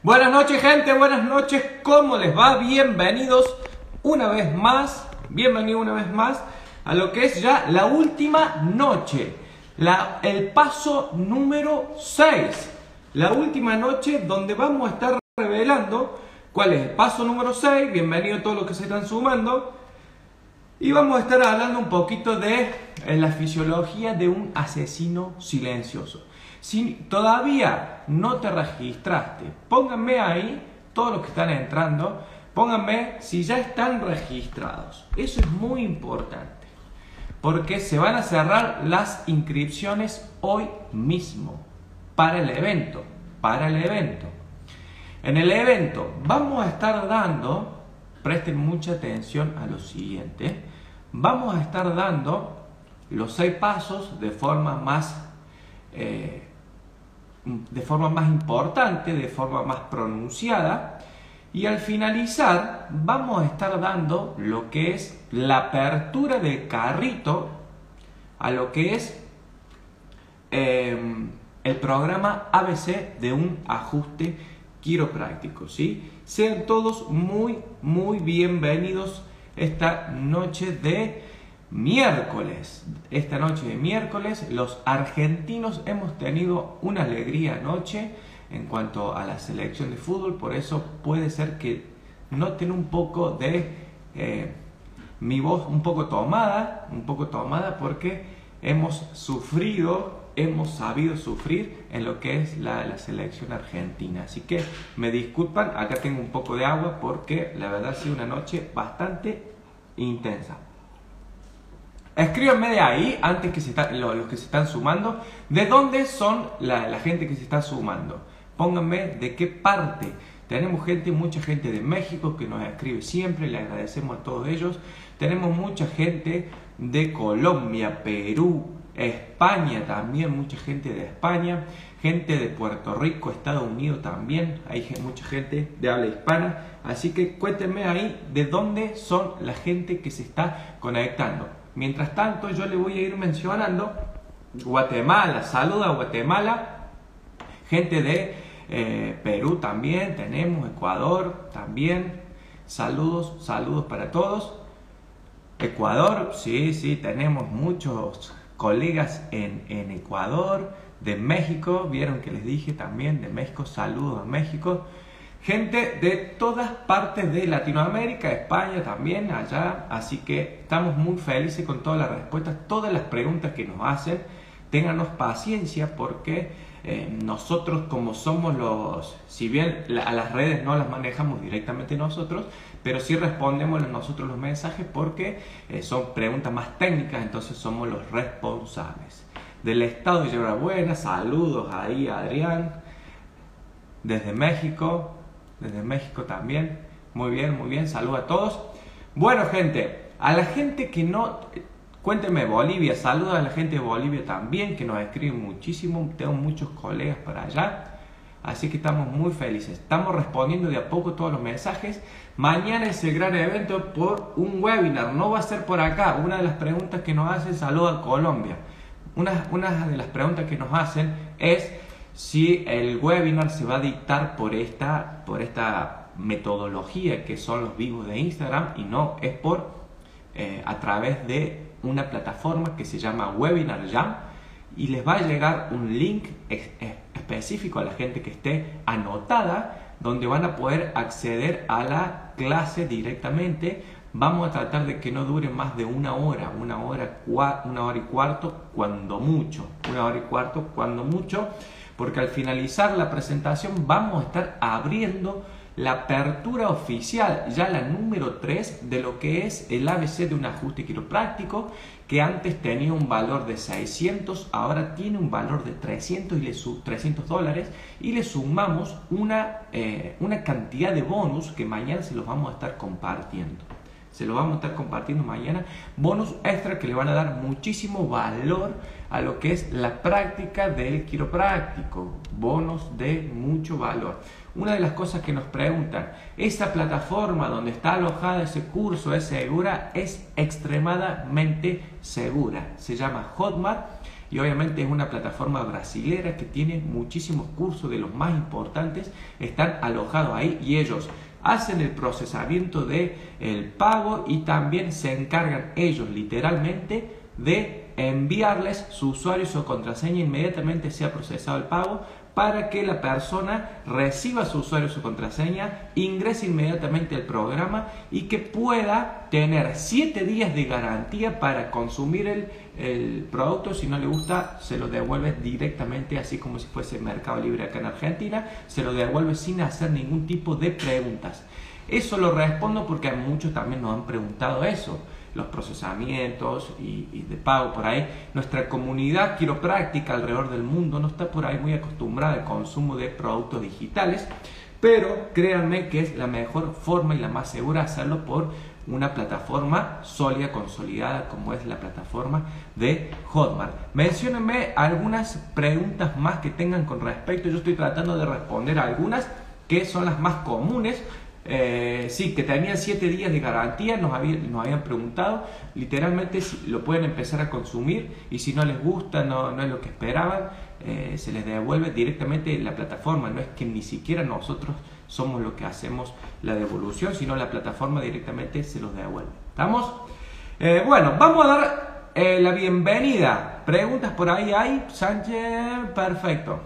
Buenas noches gente, buenas noches, ¿cómo les va? Bienvenidos una vez más, bienvenido una vez más a lo que es ya la última noche, el paso número 6, la última noche donde vamos a estar revelando cuál es el paso número 6, bienvenido a todos los que se están sumando, y vamos a estar hablando un poquito de la fisiología de un asesino silencioso. Si todavía no te registraste, pónganme ahí, todos los que están entrando, pónganme si ya están registrados. Eso es muy importante, porque se van a cerrar las inscripciones hoy mismo para el evento, para el evento. En el evento vamos a estar dando, presten mucha atención a lo siguiente, vamos a estar dando los seis pasos de forma más eh, de forma más importante, de forma más pronunciada. Y al finalizar vamos a estar dando lo que es la apertura del carrito a lo que es em, el programa ABC de un ajuste quiropráctico. ¿sí? Sean todos muy, muy bienvenidos esta noche de miércoles. Esta noche de miércoles los argentinos hemos tenido una alegría anoche en cuanto a la selección de fútbol, por eso puede ser que noten un poco de eh, mi voz un poco tomada, un poco tomada porque hemos sufrido, hemos sabido sufrir en lo que es la, la selección argentina. Así que me disculpan, acá tengo un poco de agua porque la verdad ha sido una noche bastante intensa. Escríbanme de ahí, antes que se los que se están sumando, de dónde son la, gente que se está sumando. Pónganme de qué parte. Tenemos gente, mucha gente de México que nos escribe siempre, le agradecemos a todos ellos. Tenemos mucha gente de Colombia, Perú, España también, mucha gente de España, gente de Puerto Rico, Estados Unidos también, hay mucha gente de habla hispana. Así que cuéntenme ahí de dónde son la gente que se está conectando. Mientras tanto, yo le voy a ir mencionando Guatemala, saluda a Guatemala, gente de eh, Perú también, tenemos Ecuador también, saludos, saludos para todos. Ecuador, sí, sí, tenemos muchos colegas en, en Ecuador, de México, vieron que les dije también de México, saludos a México. Gente de todas partes de Latinoamérica, España también, allá. Así que estamos muy felices con todas las respuestas, todas las preguntas que nos hacen. Ténganos paciencia porque eh, nosotros como somos los, si bien a las redes no las manejamos directamente nosotros, pero sí respondemos nosotros los mensajes porque eh, son preguntas más técnicas, entonces somos los responsables. Del estado de Buena, saludos ahí Adrián, desde México, desde México también. Muy bien, muy bien, saludos a todos. Bueno, gente, a la gente que no... Cuéntenme, Bolivia, saludos a la gente de Bolivia también, que nos escriben muchísimo. Tengo muchos colegas para allá. Así que estamos muy felices. Estamos respondiendo de a poco todos los mensajes. Mañana es el gran evento por un webinar. No va a ser por acá. Una de las preguntas que nos hacen, saludos a Colombia. Una, una de las preguntas que nos hacen es si el webinar se va a dictar por esta, por esta metodología que son los vivos de Instagram y no es por eh, a través de una plataforma que se llama Webinar Jam y les va a llegar un link específico a la gente que esté anotada donde van a poder acceder a la clase directamente. Vamos a tratar de que no dure más de una hora, una hora, una hora y cuarto, cuando mucho, una hora y cuarto, cuando mucho porque al finalizar la presentación vamos a estar abriendo la apertura oficial, ya la número 3 de lo que es el ABC de un ajuste quiropráctico, que antes tenía un valor de 600, ahora tiene un valor de 300, y le 300 dólares y le sumamos una, eh, una cantidad de bonus que mañana se los vamos a estar compartiendo se lo vamos a estar compartiendo mañana. Bonus extra que le van a dar muchísimo valor a lo que es la práctica del quiropráctico. Bonos de mucho valor. Una de las cosas que nos preguntan, ¿esa plataforma donde está alojada ese curso es segura? Es extremadamente segura. Se llama Hotmart. y obviamente es una plataforma brasilera que tiene muchísimos cursos de los más importantes, están alojados ahí y ellos hacen el procesamiento de el pago y también se encargan ellos literalmente de enviarles su usuario y su contraseña inmediatamente sea procesado el pago para que la persona reciba su usuario y su contraseña, ingrese inmediatamente al programa y que pueda tener 7 días de garantía para consumir el, producto. Si no le gusta, se lo devuelve directamente, así como si fuese Mercado Libre acá en Argentina, se lo devuelve sin hacer ningún tipo de preguntas. Eso lo respondo porque muchos también nos han preguntado eso los procesamientos y, de pago por ahí. Nuestra comunidad quiropráctica alrededor del mundo no está por ahí muy acostumbrada al consumo de productos digitales, pero créanme que es la mejor forma y la más segura hacerlo por una plataforma sólida, consolidada, como es la plataforma de Hotmart. Menciónenme algunas preguntas más que tengan con respecto. Yo estoy tratando de responder algunas que son las más comunes eh, sí, que tenían 7 días de garantía, nos, habían preguntado, literalmente lo pueden empezar a consumir y si no les gusta, no, no es lo que esperaban, eh, se les devuelve directamente la plataforma, no es que ni siquiera nosotros somos los que hacemos la devolución, sino la plataforma directamente se los devuelve. ¿Estamos? Eh, bueno, vamos a dar la bienvenida. ¿Preguntas por ahí hay? Sánchez, perfecto.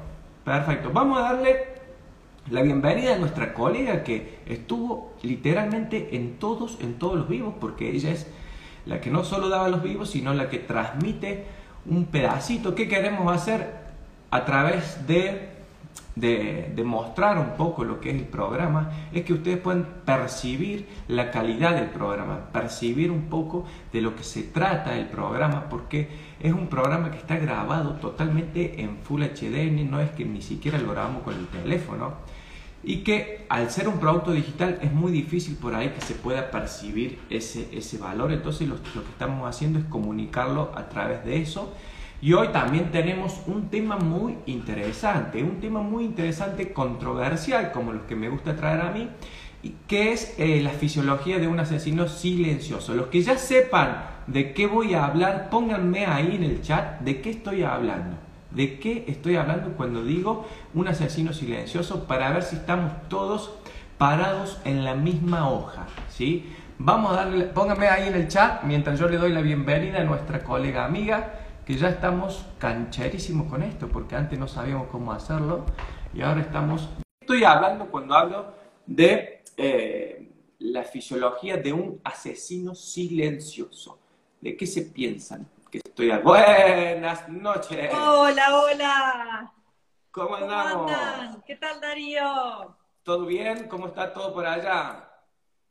Perfecto. Vamos a darle la bienvenida a nuestra colega que estuvo literalmente en todos, en todos los vivos, porque ella es la que no solo daba los vivos, sino la que transmite un pedacito. ¿Qué queremos hacer a través de, de, mostrar un poco lo que es el programa? Es que ustedes puedan percibir la calidad del programa, percibir un poco de lo que se trata el programa, porque es un programa que está grabado totalmente en Full HD, no es que ni siquiera lo grabamos con el teléfono y que al ser un producto digital es muy difícil por ahí que se pueda percibir ese, ese valor. Entonces lo, lo, que estamos haciendo es comunicarlo a través de eso. Y hoy también tenemos un tema muy interesante, un tema muy interesante, controversial, como los que me gusta traer a mí, que es eh, la fisiología de un asesino silencioso. Los que ya sepan de qué voy a hablar, pónganme ahí en el chat de qué estoy hablando. ¿De qué estoy hablando cuando digo un asesino silencioso? Para ver si estamos todos parados en la misma hoja, ¿sí? Vamos a darle, pónganme ahí en el chat mientras yo le doy la bienvenida a nuestra colega amiga, que ya estamos cancherísimos con esto, porque antes no sabíamos cómo hacerlo y ahora estamos... Estoy hablando cuando hablo de eh, la fisiología de un asesino silencioso. ¿De qué se piensan? Que estoy a... Buenas noches. Hola, hola. ¿Cómo andamos? ¿Qué tal, Darío? ¿Todo bien? ¿Cómo está todo por allá?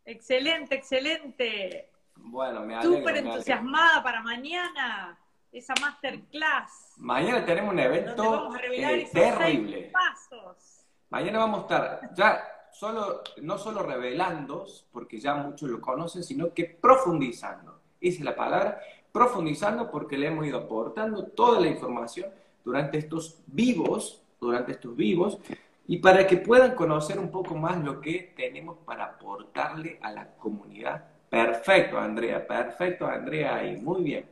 Excelente, excelente. Bueno, me alegro. Súper entusiasmada para mañana, esa masterclass. Mañana tenemos un evento eh, terrible. pasos. Mañana vamos a estar ya solo, no solo revelando, porque ya muchos lo conocen, sino que profundizando. Esa es la palabra profundizando porque le hemos ido aportando toda la información durante estos vivos, durante estos vivos, y para que puedan conocer un poco más lo que tenemos para aportarle a la comunidad. Perfecto, Andrea, perfecto, Andrea, y muy bien.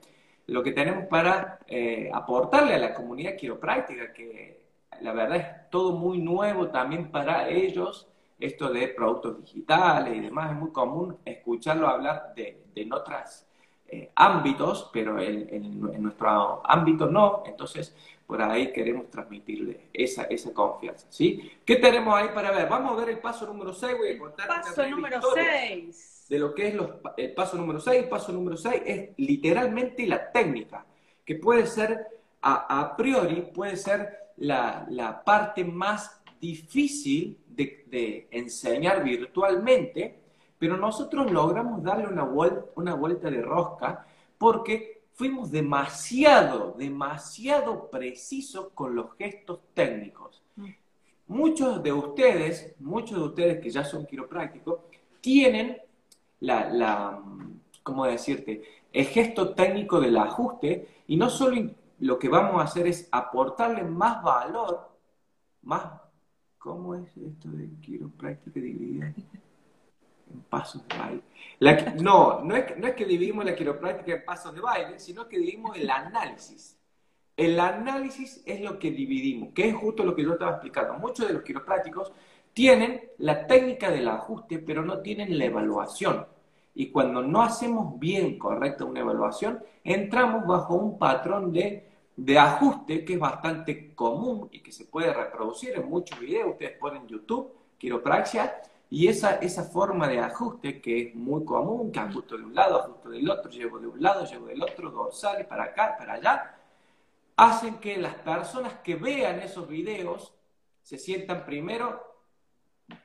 Lo que tenemos para eh, aportarle a la comunidad quiropráctica, que la verdad es todo muy nuevo también para ellos, esto de productos digitales y demás, es muy común escucharlo hablar de, de otras eh, ámbitos, pero en, nuestro ámbito no, entonces por ahí queremos transmitirle esa, esa confianza, ¿sí? ¿Qué tenemos ahí para ver? Vamos a ver el paso número 6, voy a contar Paso número 6. De lo que es los, el paso número 6, el paso número 6 es literalmente la técnica, que puede ser, a, a priori, puede ser la, la parte más difícil de, de enseñar virtualmente, pero nosotros logramos darle una vuelta, una vuelta de rosca porque fuimos demasiado, demasiado precisos con los gestos técnicos. Mm. Muchos de ustedes, muchos de ustedes que ya son quiroprácticos, tienen la, la ¿cómo decirte? El gesto técnico del ajuste y no solo lo que vamos a hacer es aportarle más valor, más, ¿cómo es esto de quiropráctica dividida? pasos de baile. no, no es, no es que dividimos la quiropráctica en pasos de baile, sino que dividimos el análisis. el análisis es lo que dividimos, que es justo lo que yo estaba explicando. Muchos de los quiroprácticos tienen la técnica del ajuste, pero no tienen la evaluación. Y cuando no hacemos bien correcta una evaluación, entramos bajo un patrón de, de ajuste que es bastante común y que se puede reproducir en muchos videos. Ustedes ponen YouTube, quiropraxia, y esa, esa forma de ajuste que es muy común, que ajusto de un lado, ajusto del otro, llevo de un lado, llevo del otro, dorsales para acá, para allá, hacen que las personas que vean esos videos se sientan primero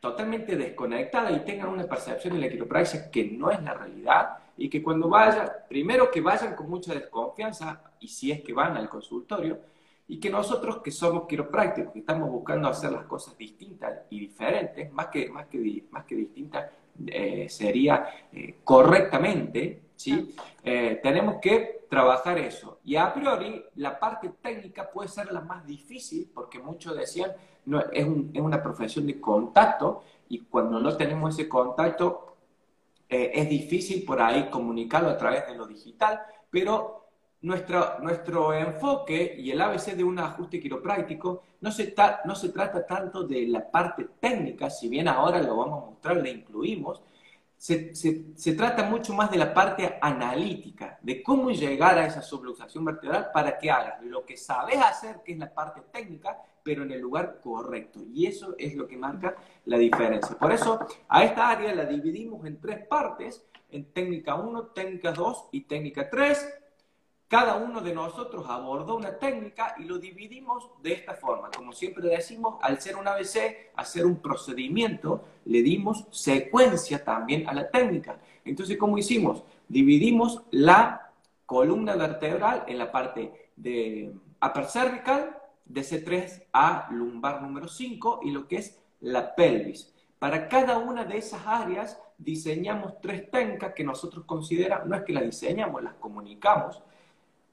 totalmente desconectadas y tengan una percepción de la quiropraxia que no es la realidad y que cuando vayan, primero que vayan con mucha desconfianza y si es que van al consultorio, y que nosotros que somos quiroprácticos, que estamos buscando hacer las cosas distintas y diferentes, más que, más que, más que distintas, eh, sería eh, correctamente, ¿sí? Eh, tenemos que trabajar eso. Y a priori, la parte técnica puede ser la más difícil, porque muchos decían, no, es, es una profesión de contacto, y cuando no tenemos ese contacto, es difícil por ahí comunicarlo a través de lo digital, pero nuestro, nuestro enfoque y el ABC de un ajuste quiropráctico no se, no se trata tanto de la parte técnica, si bien ahora lo vamos a mostrar, le incluimos, se, se, trata mucho más de la parte analítica, de cómo llegar a esa subluxación vertebral para que hagas lo que sabes hacer, que es la parte técnica, pero en el lugar correcto. Y eso es lo que marca la diferencia. Por eso, a esta área la dividimos en tres partes, en técnica 1, técnica 2 y técnica 3 cada uno de nosotros abordó una técnica y lo dividimos de esta forma. Como siempre decimos, al ser un ABC, hacer un procedimiento, le dimos secuencia también a la técnica. Entonces, ¿cómo hicimos? Dividimos la columna vertebral en la parte de upper cervical, de C3 a lumbar número 5 y lo que es la pelvis. Para cada una de esas áreas diseñamos tres técnicas que nosotros consideramos, no es que las diseñamos, las comunicamos,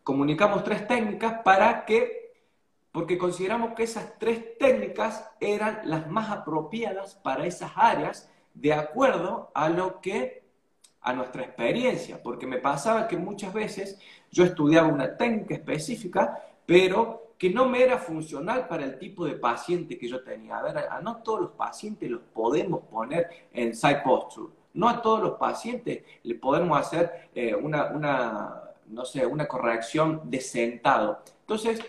comunicamos tres técnicas para que, porque consideramos que esas tres técnicas eran las más apropiadas para esas áreas de acuerdo a lo que, a nuestra experiencia, porque me pasaba que muchas veces yo estudiaba una técnica específica, pero que no me era funcional para el tipo de paciente que yo tenía. A ver, a no todos los pacientes los podemos poner en side posture. No a todos los pacientes le podemos hacer eh, una, una no sé, una corrección de sentado. Entonces,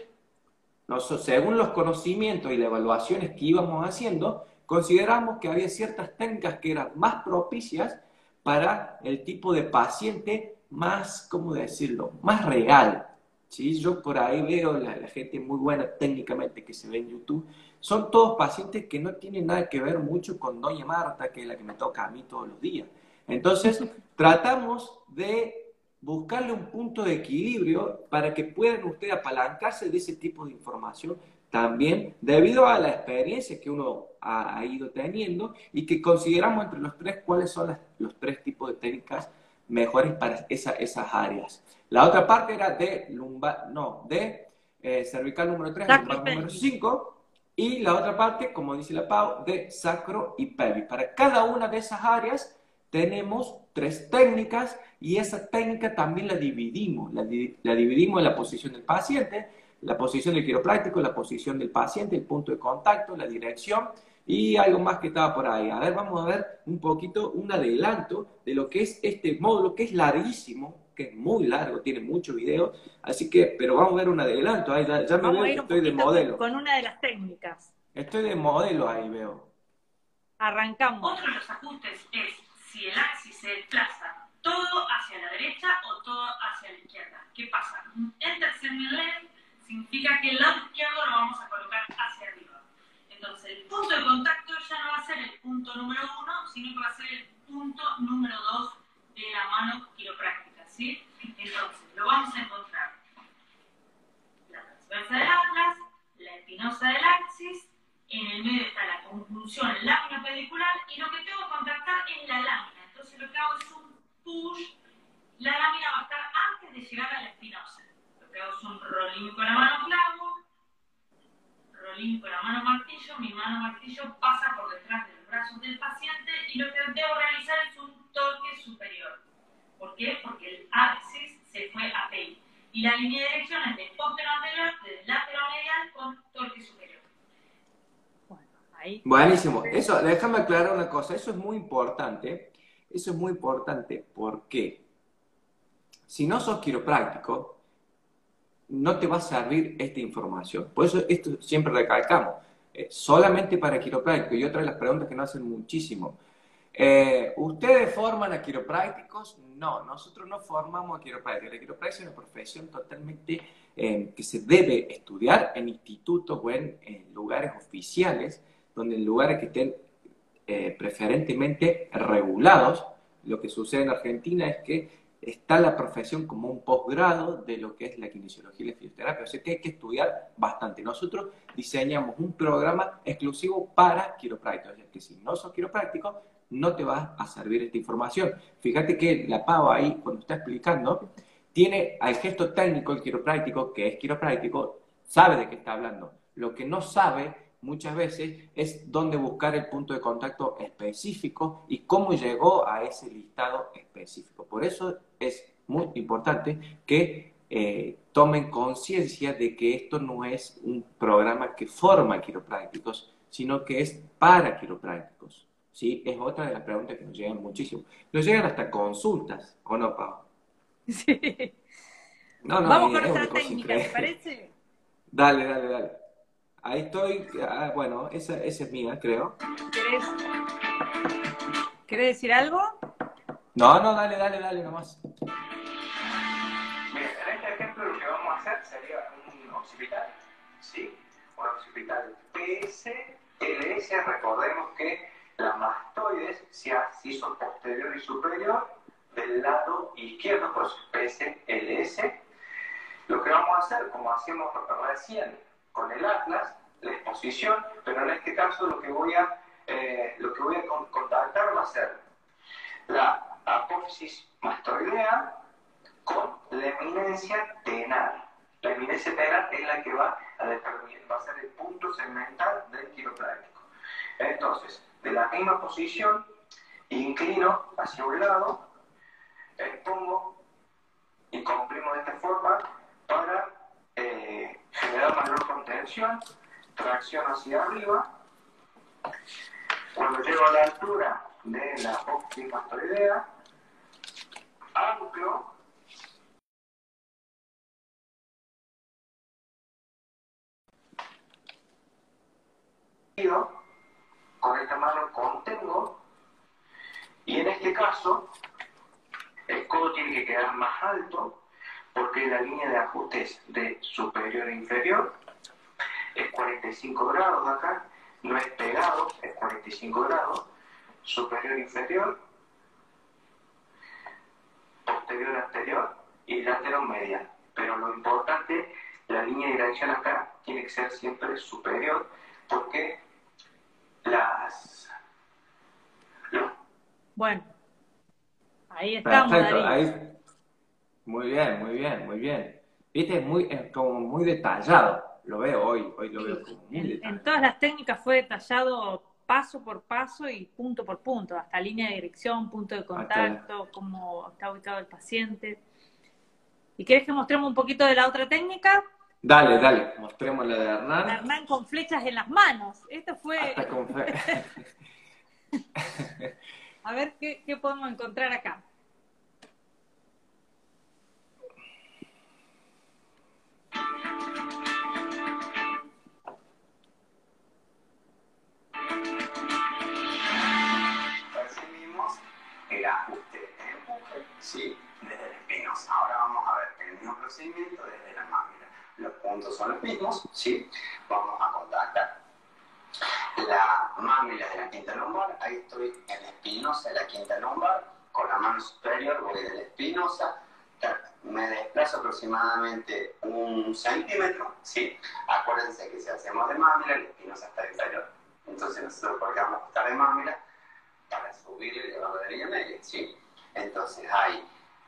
según los conocimientos y las evaluaciones que íbamos haciendo, consideramos que había ciertas técnicas que eran más propicias para el tipo de paciente más, ¿cómo decirlo?, más real. ¿sí? Yo por ahí veo la gente muy buena técnicamente que se ve en YouTube. Son todos pacientes que no tienen nada que ver mucho con Doña Marta, que es la que me toca a mí todos los días. Entonces, tratamos de buscarle un punto de equilibrio para que puedan ustedes apalancarse de ese tipo de información también debido a la experiencia que uno ha, ido teniendo y que consideramos entre los tres cuáles son los tres tipos de técnicas mejores para esas áreas. La otra parte era de lumbar, no, de eh, cervical número 3, lumbar número 5, y la otra parte, como dice la Pau, de sacro y pelvis. Para cada una de esas áreas tenemos tres técnicas y esa técnica también la dividimos. La, dividimos en la posición del paciente, la posición del quiropráctico, la posición del paciente, el punto de contacto, la dirección y algo más que estaba por ahí. A ver, vamos a ver un poquito, un adelanto de lo que es este módulo, que es larguísimo, que es muy largo, tiene muchos videos, así que, pero vamos a ver un adelanto, ahí ya, me veo que estoy de modelo. Con una de las técnicas. Estoy de modelo ahí, veo. Arrancamos. Otro de los ajustes es si el axis se desplaza todo hacia la derecha o todo hacia la izquierda. ¿Qué pasa? El tercer nivel significa que el lado izquierdo lo vamos a colocar hacia arriba. Entonces, el punto de contacto ya no va a ser el punto número uno, sino que va a ser el punto número dos de la mano quiropráctica, ¿sí? Entonces, lo vamos a encontrar la transversa del atlas, la espinosa del axis, en el medio está la conjunción lámina pedicular y lo que tengo que contactar es la lámina. Entonces lo que hago es un push, la lámina va a estar antes de llegar a la espinosa. Lo que hago es un rolling con la mano clavo, rolling con la mano martillo, mi mano martillo pasa por detrás de los brazos del paciente y lo que debo realizar es un toque superior. ¿Por qué? Porque el axis se fue a PEI. Y la línea de dirección es de anterior, de lateral medial con torque superior. Buenísimo. Eso, déjame aclarar una cosa. Eso es muy importante. Eso es muy importante. porque Si no sos quiropráctico, no te va a servir esta información. Por eso esto siempre recalcamos. Eh, solamente para quiropráctico. Y otra de las preguntas que nos hacen muchísimo. Eh, ¿Ustedes forman a quiroprácticos? No, nosotros no formamos a quiroprácticos. La quiropráctica es una profesión totalmente eh, que se debe estudiar en institutos o en, lugares oficiales, donde en lugares que estén eh, preferentemente regulados. Lo que sucede en Argentina es que está la profesión como un posgrado de lo que es la kinesiología y la fisioterapia. O sea que hay que estudiar bastante. Nosotros diseñamos un programa exclusivo para quiroprácticos. Es que si no sos quiropráctico, no te va a servir esta información. Fíjate que la pava ahí, cuando está explicando, tiene al gesto técnico, el quiropráctico, que es quiropráctico, sabe de qué está hablando. Lo que no sabe muchas veces es dónde buscar el punto de contacto específico y cómo llegó a ese listado específico. Por eso es muy importante que eh, tomen conciencia de que esto no es un programa que forma quiroprácticos, sino que es para quiroprácticos. ¿sí? Es otra de las preguntas que nos llegan muchísimo. Nos llegan hasta consultas, ¿o no, Pau? Sí. No, no, Vamos con técnica, ¿te parece? Dale, dale, dale. Ahí estoy, ah, bueno, esa, esa, es mía, creo. ¿Querés, ¿Querés decir algo? No, no, dale, dale, dale nomás. Bien, en este ejemplo lo que vamos a hacer sería un occipital, ¿sí? Un occipital PS, LS, recordemos que la mastoides se hizo posterior y superior del lado izquierdo, por su PSLS. Lo que vamos a hacer, como hacíamos recién con el atlas, la exposición, pero en este caso lo que voy a, eh, lo que voy a contactar va a ser la apófisis mastoidea con la eminencia tenal. La eminencia tenal es la que va a determinar, va a ser el punto segmental del quiropráctico. Entonces, de la misma posición, inclino hacia un lado, expongo y comprimo de esta forma para generar mayor contención, tracción hacia arriba. Cuando llego a la altura de la óptima idea, anclo con esta mano contengo y en este caso el codo tiene que quedar más alto porque la línea de ajustes de superior e inferior es 45 grados acá, no es pegado, es 45 grados, superior e inferior, posterior anterior y lateral media. Pero lo importante, la línea de dirección acá tiene que ser siempre superior porque las... Bueno, ahí estamos. ahí. Muy bien, muy bien, muy bien. Viste, es muy, como muy detallado. Lo veo hoy, hoy lo veo como muy detallado. En todas las técnicas fue detallado paso por paso y punto por punto, hasta línea de dirección, punto de contacto, cómo está ubicado el paciente. ¿Y quieres que mostremos un poquito de la otra técnica? Dale, dale, mostremos la de Hernán. Hernán con flechas en las manos. Esto fue. A ver qué, qué podemos encontrar acá. Percibimos el ajuste de empuje, sí, desde el espinosa. Ahora vamos a ver el mismo procedimiento desde la máquina. Los puntos son los mismos, ¿sí? Vamos a contactar la mámila de la quinta lumbar, ahí estoy en la espinosa de la quinta lumbar, con la mano superior voy de la espinosa, me desplazo aproximadamente un centímetro, ¿sí? Acuérdense que si hacemos de mámila, la espinosa está inferior. Entonces nosotros porque vamos a estar de mámila para subir y elevar la línea media, ¿sí? Entonces ahí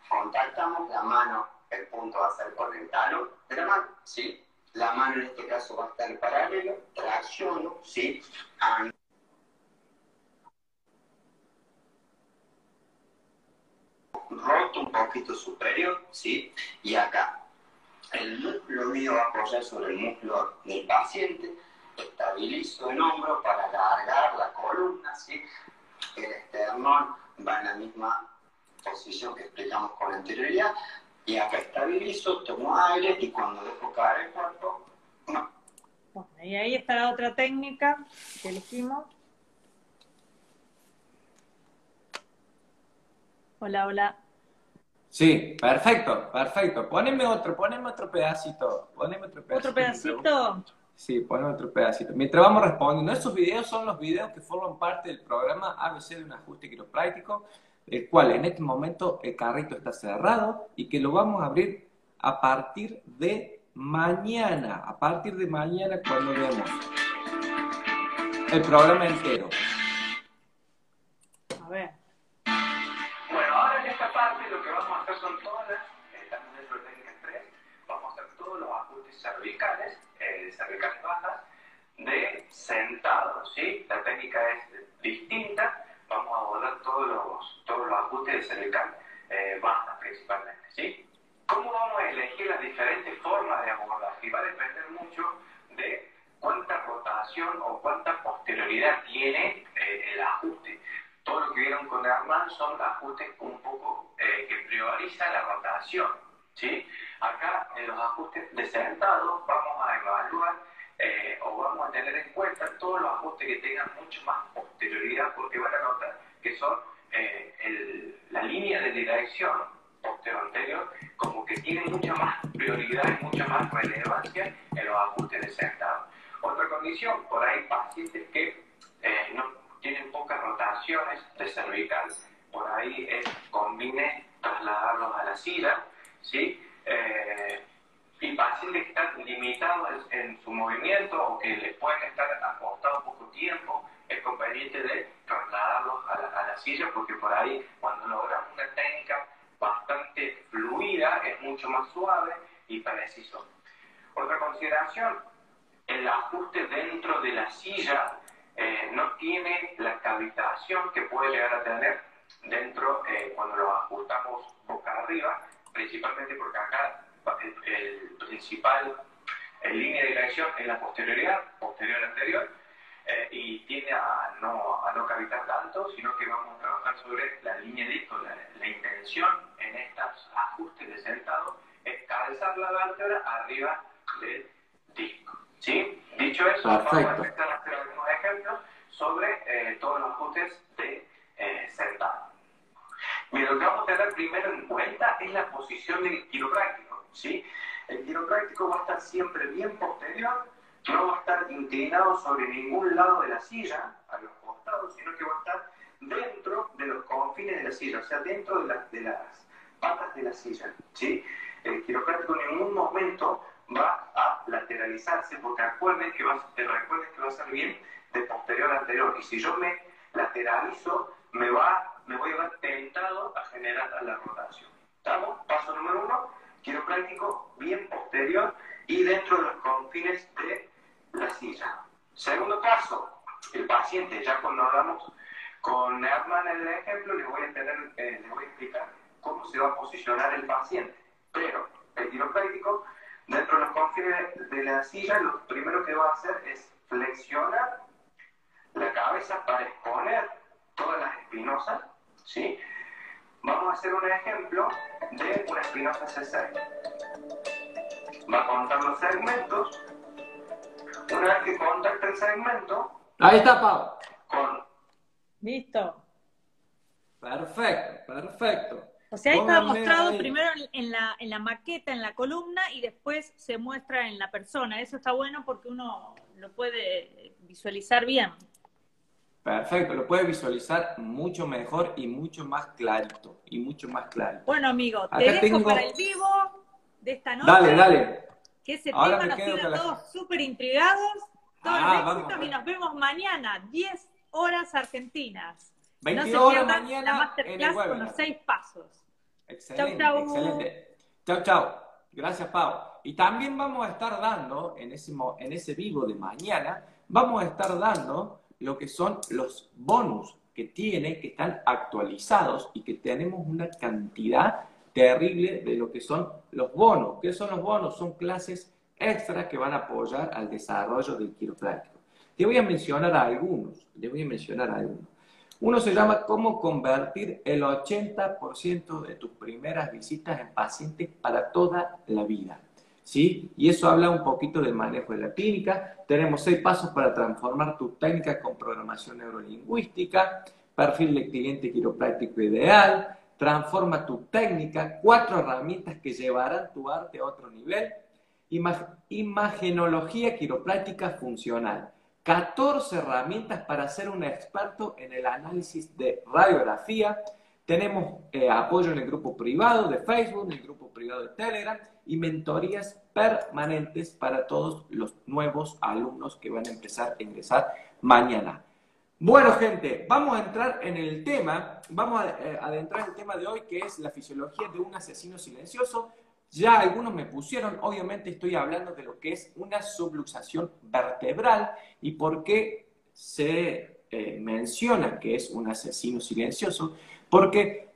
contactamos la mano el punto va a ser con el talón de la mano, ¿sí? La mano en este caso va a estar paralelo, tracciono, ¿sí un poquito superior, ¿sí? Y acá, el músculo mío va a apoyar sobre el músculo del paciente, estabilizo el hombro para alargar la columna, ¿sí? el esternón va en la misma posición que explicamos con anterioridad, y acá estabilizo, tomo aire y cuando dejo caer el cuerpo, no. y ahí está la otra técnica que elegimos. Hola, hola. Sí, perfecto, perfecto. Poneme otro, poneme otro pedacito. Poneme otro pedacito. ¿Otro pedacito? Sí, poneme otro pedacito. Mientras vamos respondiendo, estos videos son los videos que forman parte del programa ABC de un ajuste quiropráctico, el cual en este momento el carrito está cerrado y que lo vamos a abrir a partir de mañana. A partir de mañana cuando vemos el programa entero. Que están limitados en, su movimiento o que les pueden estar acostados poco tiempo, es conveniente de trasladarlos a la, a la silla porque por ahí cuando logramos una técnica bastante fluida es mucho más suave y preciso. Otra consideración, el ajuste dentro de la silla eh, no tiene la cavitación que puede llegar a tener dentro eh, cuando lo ajustamos boca arriba, principalmente porque acá el, principal en línea de dirección es la posterioridad, posterior anterior, eh, y tiende a no, a no cavitar tanto, sino que vamos a trabajar sobre la línea de disco. La, intención en estos ajustes de sentado es calzar la vértebra arriba del disco. ¿Sí? Dicho eso, vamos a empezar a hacer algunos ejemplos sobre eh, todos los ajustes de eh, sentado. Lo que vamos a tener primero en cuenta es la posición del quiropráctico. ¿Sí? El quiropráctico va a estar siempre bien posterior, no va a estar inclinado sobre ningún lado de la silla, a los costados, sino que va a estar dentro de los confines de la silla, o sea, dentro de, de las patas de la silla. ¿sí? El quiropráctico en ningún momento va a lateralizarse, porque recuerden que va, recuerden que va a ser bien de posterior a anterior. Y si yo me lateralizo, me va me voy a ver tentado a generar la rotación. ¿Estamos? Paso número uno, quiropráctico bien posterior y dentro de los confines de la silla. Segundo paso, el paciente, ya cuando hablamos con Herman el ejemplo, eh, le voy a explicar cómo se va a posicionar el paciente. Pero el quiropráctico, dentro de los confines de la silla, lo primero que va a hacer es flexionar la cabeza para exponer todas las espinosas ¿sí? Vamos a hacer un ejemplo de una espinosa C6. Va a contar los segmentos. Una vez que contacta el segmento... Ahí está, Pau. Con... Listo. Perfecto, perfecto. O sea, ahí está mostrado primero en la, en la maqueta, en la columna, y después se muestra en la persona. Eso está bueno porque uno lo puede visualizar bien. Perfecto, lo puedes visualizar mucho mejor y mucho más clarito. Y mucho más claro. Bueno, amigo, te dejo para el vivo de esta noche. Dale, dale. Que ese tema nos tiene todos súper intrigados. Todos ah, éxitos y nos vemos mañana, 10 horas argentinas. 22 no horas mañana la masterclass con los seis pasos. Excelente, chau, chau. excelente. Chau, chau. Gracias, Pau. Y también vamos a estar dando, en ese, en ese vivo de mañana, vamos a estar dando lo que son los bonus que tiene, que están actualizados y que tenemos una cantidad terrible de lo que son los bonos. ¿Qué son los bonos? Son clases extras que van a apoyar al desarrollo del quiropráctico. Te voy a mencionar algunos, mencionar algunos. Uno se llama cómo convertir el 80% de tus primeras visitas en pacientes para toda la vida. ¿Sí? Y eso habla un poquito del manejo de la clínica. Tenemos seis pasos para transformar tu técnica con programación neurolingüística, perfil de cliente quiropráctico ideal, transforma tu técnica, cuatro herramientas que llevarán tu arte a otro nivel, imagenología quiropráctica funcional, 14 herramientas para ser un experto en el análisis de radiografía, tenemos eh, apoyo en el grupo privado de Facebook, en el grupo privado de Telegram y mentorías permanentes para todos los nuevos alumnos que van a empezar a ingresar mañana. Bueno, gente, vamos a entrar en el tema, vamos a eh, adentrar en el tema de hoy que es la fisiología de un asesino silencioso. Ya algunos me pusieron, obviamente estoy hablando de lo que es una subluxación vertebral y por qué se eh, menciona que es un asesino silencioso. Porque,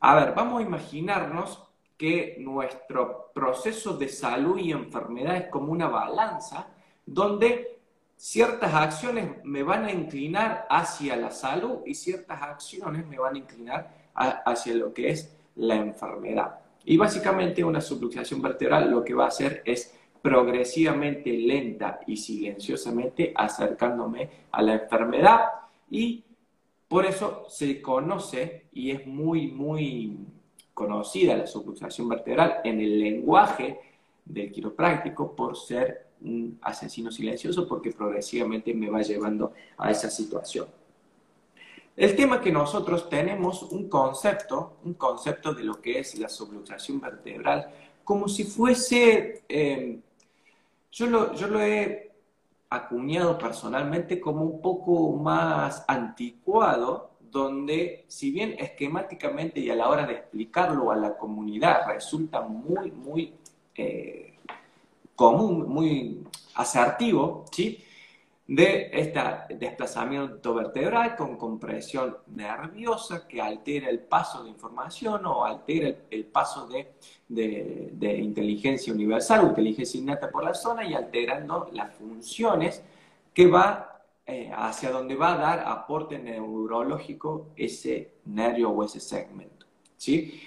a ver, vamos a imaginarnos que nuestro proceso de salud y enfermedad es como una balanza donde ciertas acciones me van a inclinar hacia la salud y ciertas acciones me van a inclinar hacia lo que es la enfermedad. Y básicamente una subluxación vertebral lo que va a hacer es progresivamente lenta y silenciosamente acercándome a la enfermedad y por eso se conoce y es muy, muy conocida la subluxación vertebral en el lenguaje del quiropráctico por ser un asesino silencioso porque progresivamente me va llevando a esa situación. El tema que nosotros tenemos un concepto, un concepto de lo que es la subluxación vertebral, como si fuese, eh, yo, lo, yo lo he acuñado personalmente como un poco más anticuado, donde si bien esquemáticamente y a la hora de explicarlo a la comunidad resulta muy, muy eh, común, muy asertivo, ¿sí? De este desplazamiento vertebral con compresión nerviosa que altera el paso de información o altera el, paso de, de, inteligencia universal inteligencia innata por la zona y alterando las funciones que va eh, hacia donde va a dar aporte neurológico ese nervio o ese segmento. ¿sí?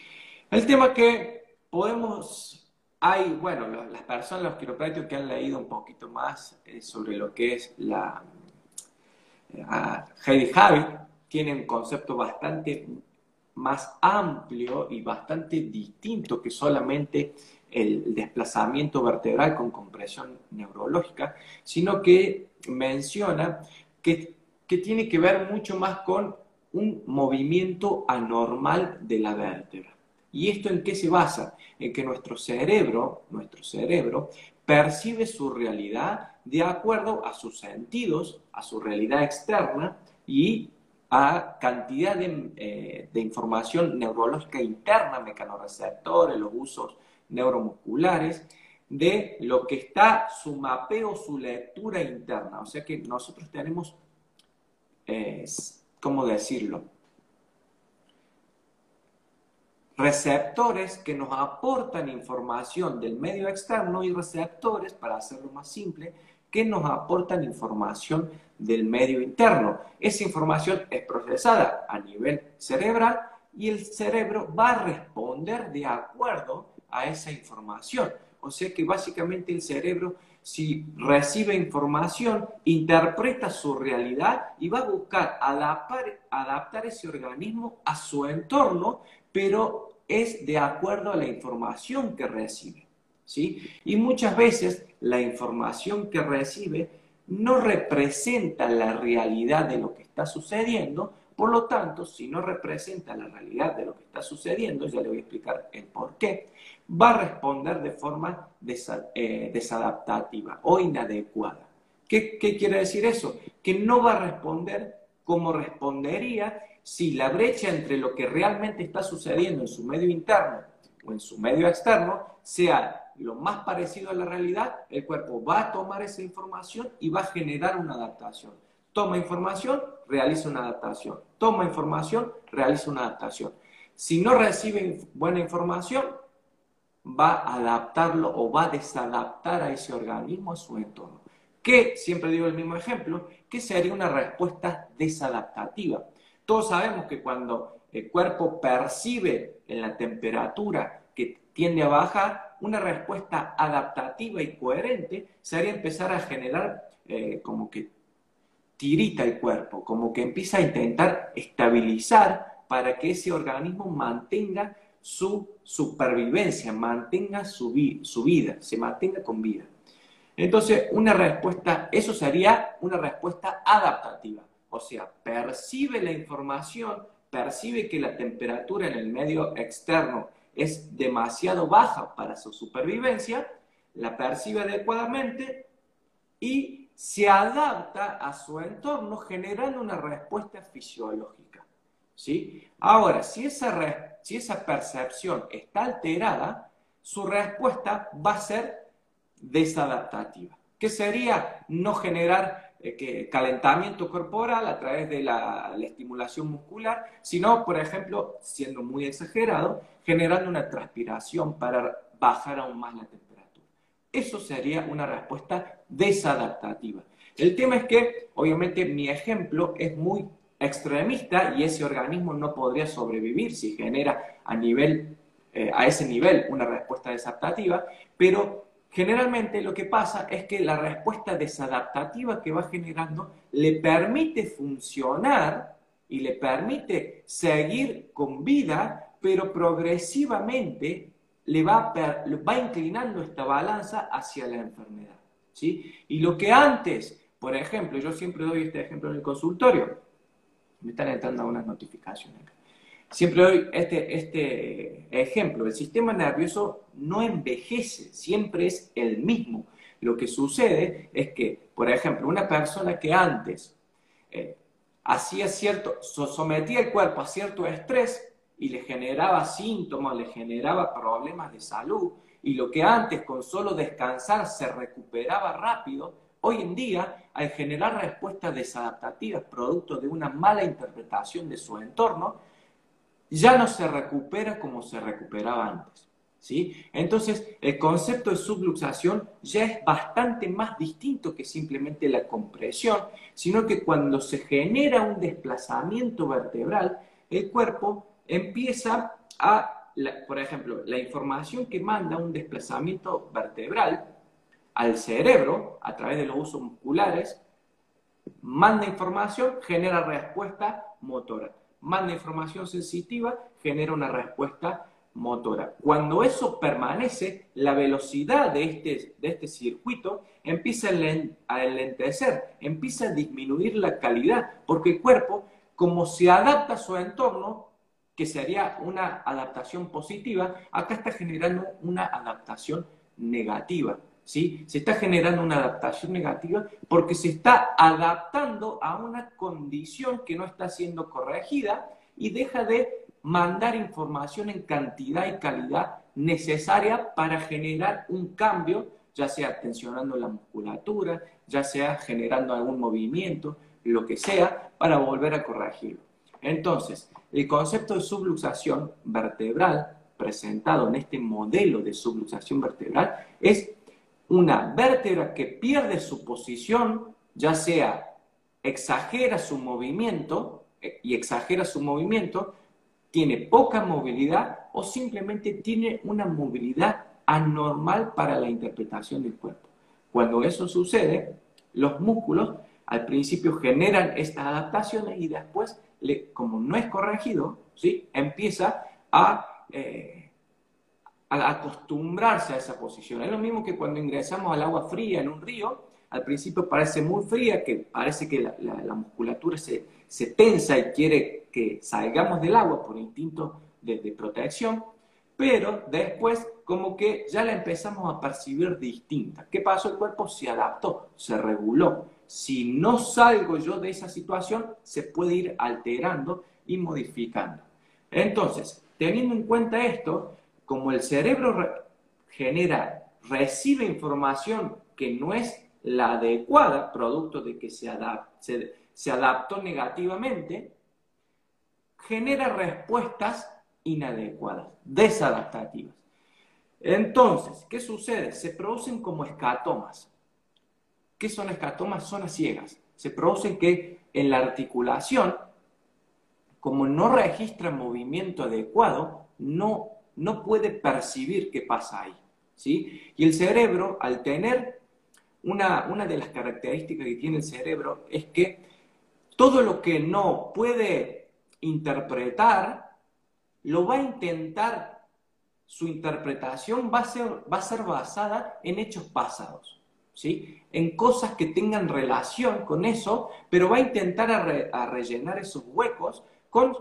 El tema que podemos hay, bueno, las personas, los quiroprácticos que han leído un poquito más eh, sobre lo que es la eh, Heidi Javi, tienen un concepto bastante más amplio y bastante distinto que solamente el desplazamiento vertebral con compresión neurológica, sino que menciona que, que tiene que ver mucho más con un movimiento anormal de la vértebra. ¿Y esto en qué se basa? En que nuestro cerebro, nuestro cerebro, percibe su realidad de acuerdo a sus sentidos, a su realidad externa y a cantidad de, eh, información neurológica interna, mecanorreceptores, los usos neuromusculares, de lo que está su mapeo, su lectura interna. O sea que nosotros tenemos, eh, ¿cómo decirlo? Receptores que nos aportan información del medio externo y receptores, para hacerlo más simple, que nos aportan información del medio interno. Esa información es procesada a nivel cerebral y el cerebro va a responder de acuerdo a esa información. O sea que básicamente el cerebro, si recibe información, interpreta su realidad y va a buscar adaptar, ese organismo a su entorno, pero es de acuerdo a la información que recibe. ¿sí? Y muchas veces la información que recibe no representa la realidad de lo que está sucediendo, por lo tanto, si no representa la realidad de lo que está sucediendo, ya le voy a explicar el por qué, va a responder de forma eh, desadaptativa o inadecuada. ¿Qué, ¿Qué quiere decir eso? Que no va a responder como respondería si la brecha entre lo que realmente está sucediendo en su medio interno o en su medio externo sea lo más parecido a la realidad, el cuerpo va a tomar esa información y va a generar una adaptación. Toma información, realiza una adaptación. Toma información, realiza una adaptación. Si no recibe buena información, va a adaptarlo o va a desadaptar a ese organismo a su entorno. Que, siempre digo el mismo ejemplo, que sería una respuesta desadaptativa. Todos sabemos que cuando el cuerpo percibe en la temperatura que tiende a bajar, una respuesta adaptativa y coherente sería empezar a generar eh, como que tirita el cuerpo, como que empieza a intentar estabilizar para que ese organismo mantenga su supervivencia, mantenga su, su vida, se mantenga con vida. Entonces, una respuesta, eso sería una respuesta adaptativa, o sea, percibe la información, percibe que la temperatura en el medio externo es demasiado baja para su supervivencia, la percibe adecuadamente y se adapta a su entorno generando una respuesta fisiológica. ¿sí? Ahora, si esa, si esa percepción está alterada, su respuesta va a ser desadaptativa. ¿Qué sería no generar eh, calentamiento corporal a través de la, la, estimulación muscular, sino, por ejemplo, siendo muy exagerado, generando una transpiración para bajar aún más la temperatura. Eso sería una respuesta desadaptativa. El tema es que, obviamente, mi ejemplo es muy extremista y ese organismo no podría sobrevivir si genera a nivel eh, a ese nivel una respuesta desadaptativa, pero generalmente lo que pasa es que la respuesta desadaptativa que va generando le permite funcionar y le permite seguir con vida, pero progresivamente le va, va inclinando esta balanza hacia la enfermedad. ¿sí? Y lo que antes, por ejemplo, yo siempre doy este ejemplo en el consultorio, me están entrando unas notificaciones Siempre doy este, este ejemplo. El sistema nervioso no envejece, siempre es el mismo. Lo que sucede es que, por ejemplo, una persona que antes eh, hacía cierto, sometía el cuerpo a cierto estrés y le generaba síntomas, le generaba problemas de salud, y lo que antes con solo descansar se recuperaba rápido, hoy en día, al generar respuestas desadaptativas producto de una mala interpretación de su entorno, ya no se recupera como se recuperaba antes. Entonces, el concepto de subluxación ya es bastante más distinto que simplemente la compresión, sino que cuando se genera un desplazamiento vertebral, el cuerpo empieza a, por ejemplo, la información que manda un desplazamiento vertebral al cerebro a través de los usos musculares, manda información, genera respuesta motora. Manda información sensitiva, genera una respuesta motora. Cuando eso permanece, la velocidad de este, de este circuito empieza a enlentecer, empieza a disminuir la calidad, porque el cuerpo, como se adapta a su entorno, que sería una adaptación positiva, acá está generando una adaptación negativa. ¿sí? Se está generando una adaptación negativa porque se está adaptando a una condición que no está siendo corregida y deja de mandar información en cantidad y calidad necesaria para generar un cambio, ya sea tensionando la musculatura, ya sea generando algún movimiento, lo que sea, para volver a corregirlo. Entonces, el concepto de subluxación vertebral presentado en este modelo de subluxación vertebral es una vértebra que pierde su posición, ya sea exagera su movimiento eh, y exagera su movimiento, tiene poca movilidad o simplemente tiene una movilidad anormal para la interpretación del cuerpo. Cuando eso sucede, los músculos al principio generan estas adaptaciones y después, como no es corregido, ¿sí? empieza a eh, acostumbrarse a esa posición. Es lo mismo que cuando ingresamos al agua fría en un río, al principio parece muy fría, que parece que la, musculatura se, se, tensa y quiere que salgamos del agua por instinto de, de, protección, pero después como que ya la empezamos a percibir distinta. ¿Qué pasó? El cuerpo se adaptó, se reguló. Si no salgo yo de esa situación, se puede ir alterando y modificando. Entonces, teniendo en cuenta esto, como el cerebro genera, recibe información que no es la adecuada, producto de que se, se, adaptó negativamente, genera respuestas inadecuadas, desadaptativas. Entonces, ¿qué sucede? Se producen como escatomas. ¿Qué son escatomas? Zonas ciegas. Se producen que en la articulación, como no registra movimiento adecuado, no, no puede percibir qué pasa ahí. ¿sí? Y el cerebro, al tener una, una de las características que tiene el cerebro, es que todo lo que no puede interpretar, lo va a intentar, su interpretación va a ser, va a ser basada en hechos pasados, ¿sí? En cosas que tengan relación con eso, pero va a intentar a, rellenar esos huecos con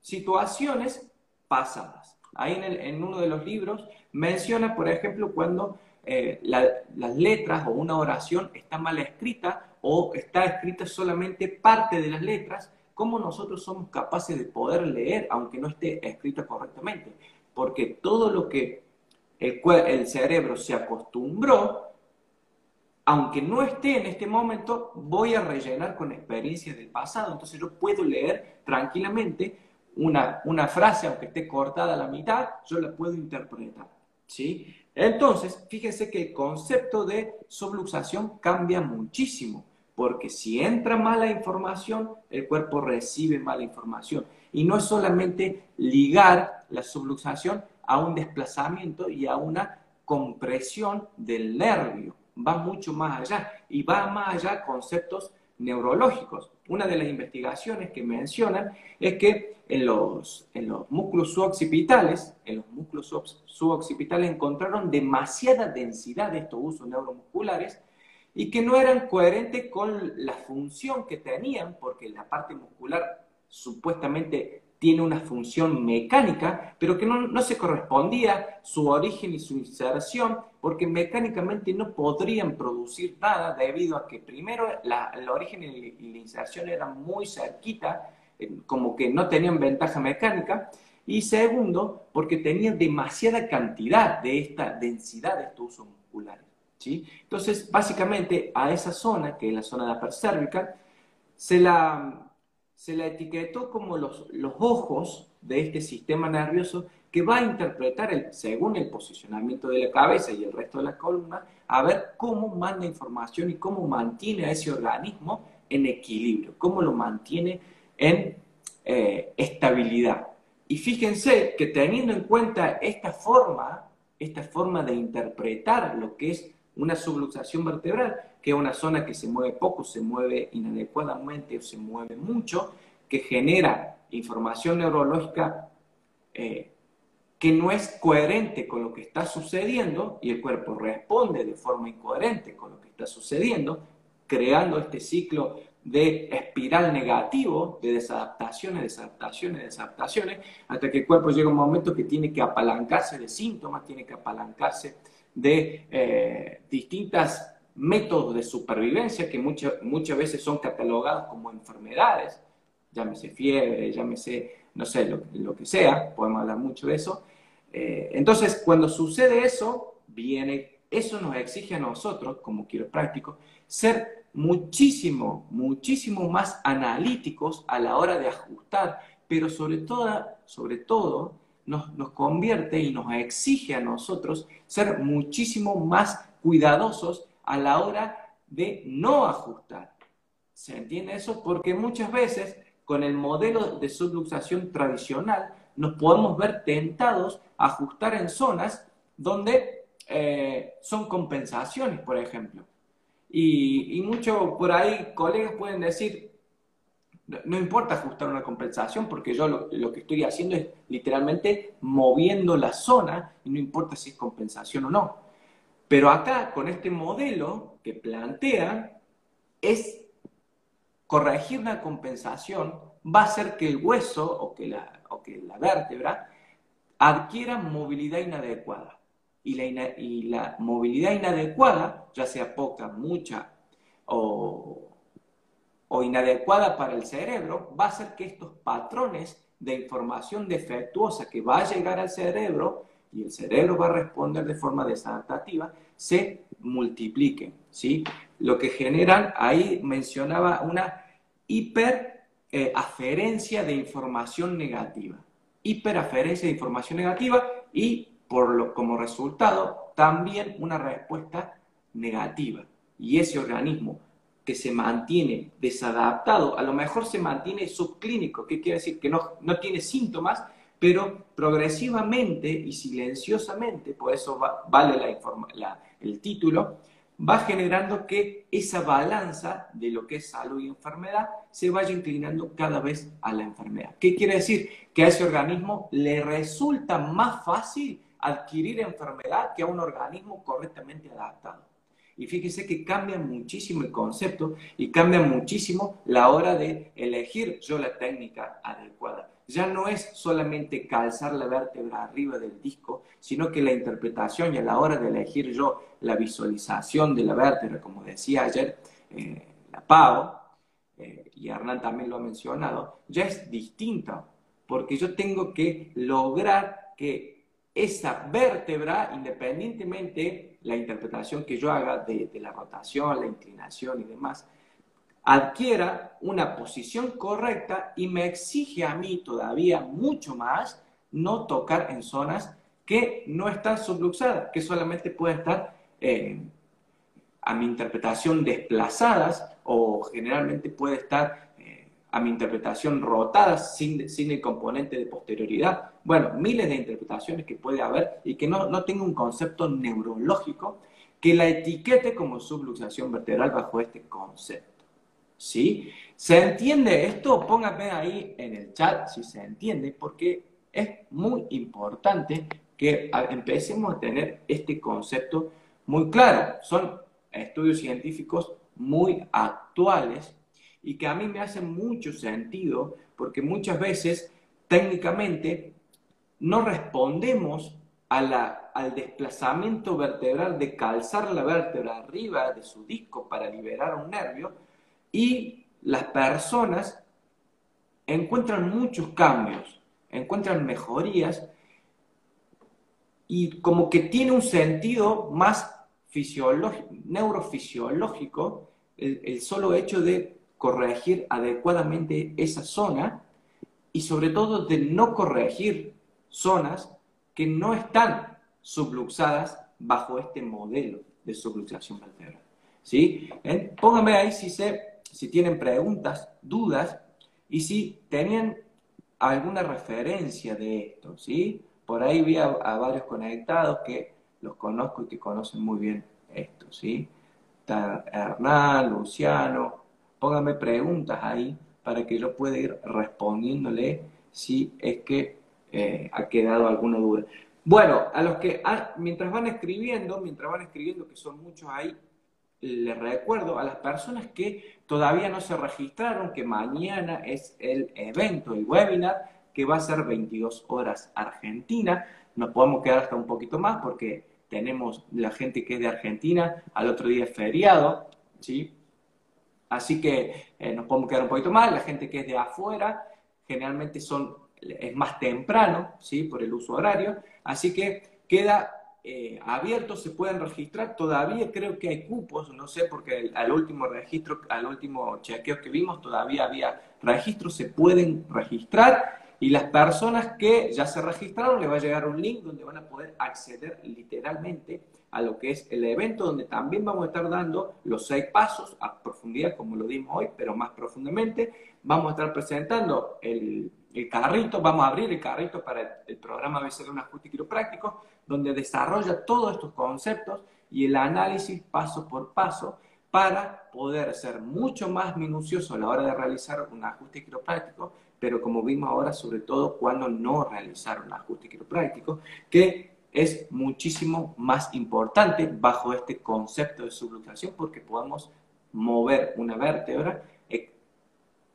situaciones pasadas. Ahí en, uno de los libros menciona, por ejemplo, cuando eh, las letras o una oración está mal escrita o está escrita solamente parte de las letras, ¿cómo nosotros somos capaces de poder leer aunque no esté escrita correctamente? Porque todo lo que el, cerebro se acostumbró, aunque no esté en este momento, voy a rellenar con experiencias del pasado. Entonces yo puedo leer tranquilamente una, una frase, aunque esté cortada a la mitad, yo la puedo interpretar. ¿sí? Entonces, fíjense que el concepto de subluxación cambia muchísimo porque si entra mala información, el cuerpo recibe mala información. Y no es solamente ligar la subluxación a un desplazamiento y a una compresión del nervio, va mucho más allá y va más allá conceptos neurológicos. Una de las investigaciones que mencionan es que en los, en los músculos suboccipitales, en los músculos suboccipitales encontraron demasiada densidad de estos usos neuromusculares y que no eran coherentes con la función que tenían, porque la parte muscular supuestamente tiene una función mecánica, pero que no, se correspondía su origen y su inserción, porque mecánicamente no podrían producir nada debido a que primero la, el origen y la inserción eran muy cerquita, eh, como que no tenían ventaja mecánica, y segundo, porque tenían demasiada cantidad de esta densidad de estos usos musculares. Entonces, básicamente a esa zona, que es la zona de la percérvica, se la, se la etiquetó como los, los ojos de este sistema nervioso que va a interpretar, según el posicionamiento de la cabeza y el resto de la columna, a ver cómo manda información y cómo mantiene a ese organismo en equilibrio, cómo lo mantiene en eh, estabilidad. Y fíjense que teniendo en cuenta esta forma, esta forma de interpretar lo que es una subluxación vertebral, que es una zona que se mueve poco, se mueve inadecuadamente o se mueve mucho, que genera información neurológica eh, que no es coherente con lo que está sucediendo y el cuerpo responde de forma incoherente con lo que está sucediendo, creando este ciclo de espiral negativo de desadaptaciones, desadaptaciones, desadaptaciones, hasta que el cuerpo llega un momento que tiene que apalancarse de síntomas, tiene que apalancarse de eh, distintos métodos de supervivencia que muchas, veces son catalogados como enfermedades, llámese fiebre, llámese, no sé, lo, que sea, podemos hablar mucho de eso. Eh, entonces, cuando sucede eso, viene, eso nos exige a nosotros, como quiroprácticos, ser muchísimo, muchísimo más analíticos a la hora de ajustar, pero sobre todo, sobre todo nos, convierte y nos exige a nosotros ser muchísimo más cuidadosos a la hora de no ajustar. ¿Se entiende eso? Porque muchas veces con el modelo de subluxación tradicional nos podemos ver tentados a ajustar en zonas donde eh, son compensaciones, por ejemplo. Y, y muchos por ahí colegas pueden decir, no importa ajustar una compensación porque yo lo, que estoy haciendo es literalmente moviendo la zona y no importa si es compensación o no. Pero acá, con este modelo que plantea, es corregir una compensación, va a hacer que el hueso o que la, o que la vértebra adquiera movilidad inadecuada. Y la, y la movilidad inadecuada, ya sea poca, mucha o, o inadecuada para el cerebro, va a hacer que estos patrones de información defectuosa que va a llegar al cerebro y el cerebro va a responder de forma desadaptativa, se multipliquen. ¿sí? Lo que generan, ahí mencionaba una hiperaferencia eh, de información negativa. hiperaferencia de información negativa y por lo, como resultado también una respuesta negativa. Y ese organismo que se mantiene desadaptado, a lo mejor se mantiene subclínico, que quiere decir que no, no tiene síntomas, pero progresivamente y silenciosamente, por eso vale la, el título, va generando que esa balanza de lo que es salud y enfermedad se vaya inclinando cada vez a la enfermedad. ¿Qué quiere decir? Que a ese organismo le resulta más fácil adquirir enfermedad que a un organismo correctamente adaptado. Y fíjese que cambia muchísimo el concepto y cambia muchísimo la hora de elegir yo la técnica adecuada. Ya no es solamente calzar la vértebra arriba del disco, sino que la interpretación y a la hora de elegir yo la visualización de la vértebra, como decía ayer eh, la Pau, eh, y Hernán también lo ha mencionado, ya es distinta, porque yo tengo que lograr que esa vértebra, independientemente la interpretación que yo haga de, la rotación, la inclinación y demás, adquiera una posición correcta y me exige a mí todavía mucho más no tocar en zonas que no están subluxadas, que solamente pueden estar, eh, a mi interpretación, desplazadas o generalmente puede estar a mi interpretación rotada sin, sin el componente de posterioridad. Bueno, miles de interpretaciones que puede haber y que no, no tenga un concepto neurológico que la etiquete como subluxación vertebral bajo este concepto. ¿Sí? ¿Se entiende esto? Póngame ahí en el chat si se entiende, porque es muy importante que empecemos a tener este concepto muy claro. Son estudios científicos muy actuales y que a mí me hace mucho sentido porque muchas veces técnicamente no respondemos al desplazamiento vertebral de calzar la vértebra arriba de su disco para liberar un nervio y las personas encuentran muchos cambios, encuentran mejorías y como que tiene un sentido más neurofisiológico el solo hecho de corregir adecuadamente esa zona y sobre todo de no corregir zonas que no están subluxadas bajo este modelo de subluxación vertebral. ¿Sí? ¿Eh? Pónganme ahí si, se, si tienen preguntas, dudas y si tenían alguna referencia de esto. ¿sí? Por ahí vi a, varios conectados que los conozco y que conocen muy bien esto. ¿sí? Hernán, Luciano, póngame preguntas ahí para que yo pueda ir respondiéndole si es que eh, ha quedado alguna duda. Bueno, a los que mientras van escribiendo, mientras van escribiendo, que son muchos ahí, les recuerdo a las personas que todavía no se registraron que mañana es el evento, el webinar, que va a ser 22 horas Argentina. Nos podemos quedar hasta un poquito más porque tenemos la gente que es de Argentina, al otro día es feriado, ¿sí? Así que eh, nos podemos quedar un poquito más. La gente que es de afuera, generalmente son, es más temprano, ¿sí? Por el uso horario. Así que queda eh, abierto, se pueden registrar. Todavía creo que hay cupos, no sé, porque al último registro, al último chequeo que vimos, todavía había registros, se pueden registrar. Y las personas que ya se registraron, les va a llegar un link donde van a poder acceder literalmente a lo que es el evento, donde también vamos a estar dando los seis pasos a profundidad, como lo dimos hoy, pero más profundamente. Vamos a estar presentando el, carrito, vamos a abrir el carrito para el, programa BC de un ajuste quiropráctico, donde desarrolla todos estos conceptos y el análisis paso por paso para poder ser mucho más minucioso a la hora de realizar un ajuste quiropráctico, pero como vimos ahora, sobre todo cuando no realizar un ajuste quiropráctico, que es muchísimo más importante bajo este concepto de subluxación porque podemos mover una vértebra, eh,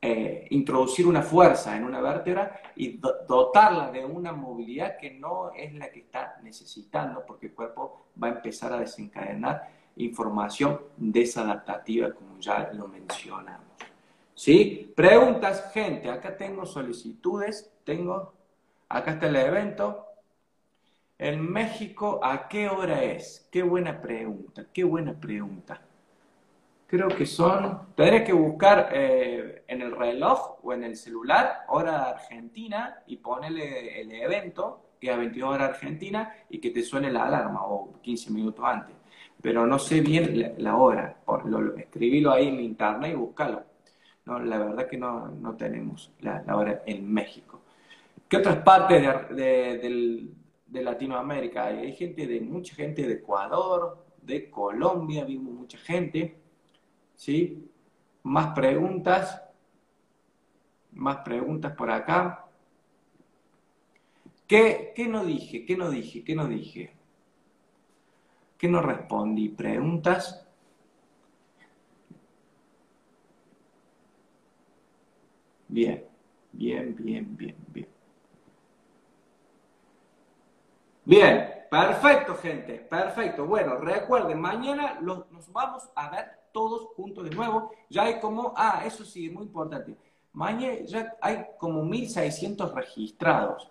eh, introducir una fuerza en una vértebra y dotarla de una movilidad que no es la que está necesitando porque el cuerpo va a empezar a desencadenar información desadaptativa como ya lo mencionamos. ¿Sí? Preguntas, gente. Acá tengo solicitudes, tengo, acá está el evento, en México, ¿a qué hora es? Qué buena pregunta, qué buena pregunta. creo que son, tendré que buscar eh, en el reloj o en el celular hora argentina y ponerle el evento, que es a 22 horas argentina, y que te suene la alarma o 15 minutos antes. Pero no sé bien la, hora, por lo, escribilo ahí en internet y búscalo. No, la verdad que no, no tenemos la, hora en México. ¿Qué otras partes de, de Latinoamérica? Hay gente de mucha gente de Ecuador, de Colombia, vimos mucha gente. ¿sí? Más preguntas, más preguntas por acá. ¿Qué, ¿Qué, no dije? ¿Qué no dije? ¿Qué no dije? ¿Qué no respondí? ¿Preguntas? Bien, bien, bien, bien, bien. Bien, perfecto, gente, perfecto. Bueno, recuerden, mañana nos vamos a ver todos juntos de nuevo. Ya hay como, ah, eso sí, muy importante. Mañana ya hay como 1.600 registrados.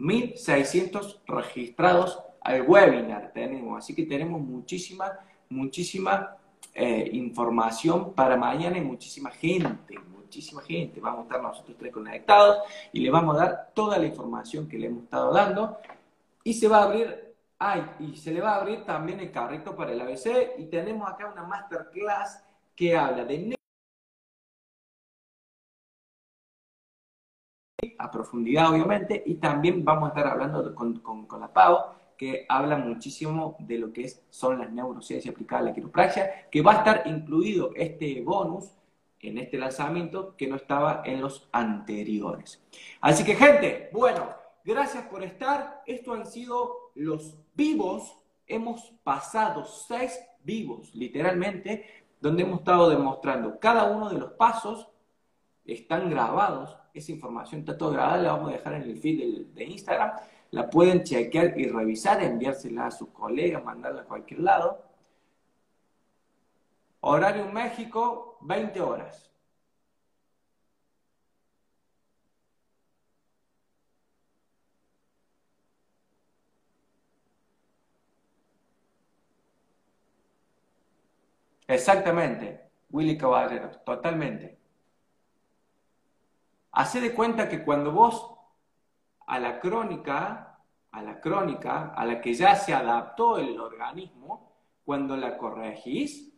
1.600 registrados al webinar tenemos. Así que tenemos muchísima, muchísima eh, información para mañana y muchísima gente, muchísima gente. Vamos a estar nosotros tres conectados y le vamos a dar toda la información que le hemos estado dando. Y se va a abrir Ay, y se le va a abrir también el carrito para el ABC y tenemos acá una masterclass que habla de a profundidad obviamente y también vamos a estar hablando con, con, la PAO que habla muchísimo de lo que es, son las neurociencias aplicadas a la quiropraxia, que va a estar incluido este bonus en este lanzamiento que no estaba en los anteriores. Así que gente, bueno, gracias por estar. Esto han sido los vivos, hemos pasado seis vivos, literalmente, donde hemos estado demostrando cada uno de los pasos, están grabados, esa información está todo grabada, la vamos a dejar en el feed de, Instagram, la pueden chequear y revisar, enviársela a sus colegas, mandarla a cualquier lado. Horario México, 20 horas. Exactamente, Willy Caballero, totalmente. Hace de cuenta que cuando vos a la crónica, a la crónica, a la que ya se adaptó el organismo, cuando la corregís,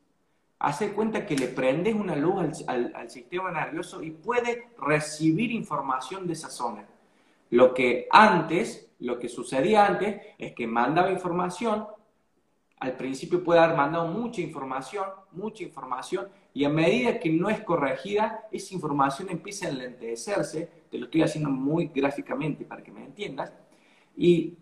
hace cuenta que le prendes una luz al, al, sistema nervioso y puede recibir información de esa zona. Lo que antes, lo que sucedía antes, es que mandaba información, al principio puede haber mandado mucha información, mucha información, y a medida que no es corregida, esa información empieza a enlentecerse, te lo estoy haciendo muy gráficamente para que me entiendas, y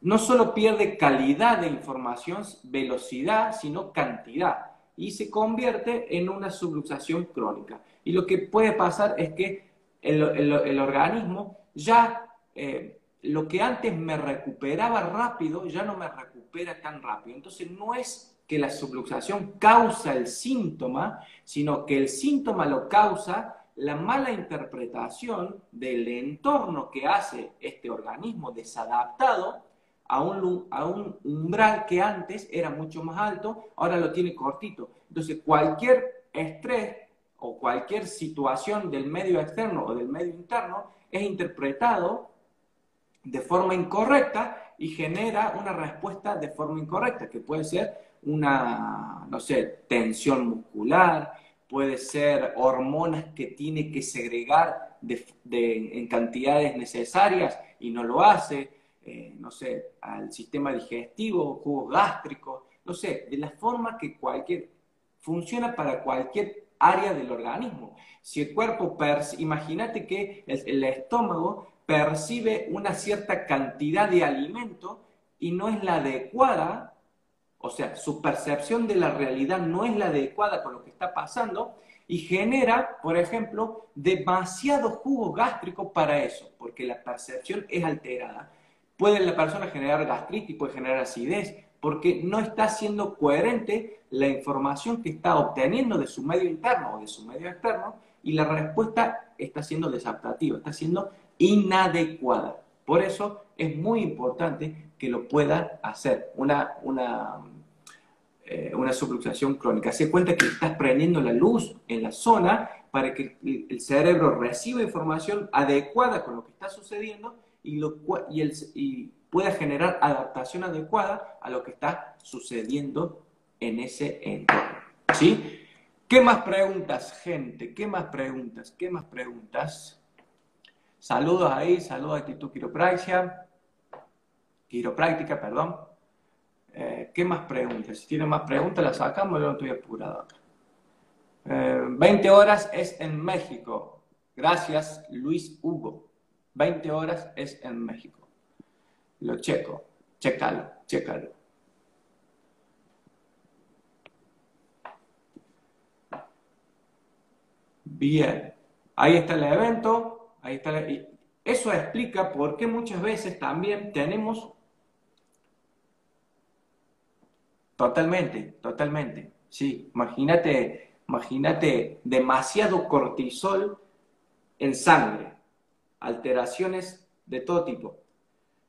no solo pierde calidad de información, velocidad, sino cantidad, y se convierte en una subluxación crónica. Y lo que puede pasar es que el, organismo ya... Eh, lo que antes me recuperaba rápido ya no me recupera tan rápido. Entonces no es que la subluxación causa el síntoma, sino que el síntoma lo causa la mala interpretación del entorno que hace este organismo desadaptado a un, a un umbral que antes era mucho más alto, ahora lo tiene cortito. Entonces cualquier estrés o cualquier situación del medio externo o del medio interno es interpretado de forma incorrecta y genera una respuesta de forma incorrecta, que puede ser una, no sé, tensión muscular, puede ser hormonas que tiene que segregar en cantidades necesarias y no lo hace, eh, no sé, al sistema digestivo, jugos gástricos, no sé, de la forma que cualquier, funciona para cualquier área del organismo. Si el cuerpo, imagínate que el estómago percibe una cierta cantidad de alimento y no es la adecuada, o sea, su percepción de la realidad no es la adecuada con lo que está pasando y genera, por ejemplo, demasiado jugo gástrico para eso, porque la percepción es alterada. Puede la persona generar gastritis, puede generar acidez, porque no está siendo coherente la información que está obteniendo de su medio interno o de su medio externo y la respuesta está siendo desadaptativa, está siendo inadecuada. Por eso es muy importante que lo pueda hacer. Una, una eh, una subluxación crónica. Se cuenta que estás prendiendo la luz en la zona para que el, cerebro reciba información adecuada con lo que está sucediendo y, lo, y, el, y pueda generar adaptación adecuada a lo que está sucediendo en ese entorno. ¿Sí? ¿Qué más preguntas, gente? ¿Qué más preguntas? ¿Qué más preguntas? Saludos ahí, saludos a Actitud Quiropráctica, quiropráctica, perdón. Eh, ¿Qué más preguntas? Si tienen más preguntas, las sacamos, yo estoy apurado acá. 20 eh, horas es en México. Gracias, Luis Hugo. 20 horas es en México. Lo checo. Chécalo, chécalo. Bien, ahí está el evento, ahí está Eso explica por qué muchas veces también tenemos... Totalmente, totalmente. Sí, imagínate, imagínate demasiado cortisol en sangre, alteraciones de todo tipo.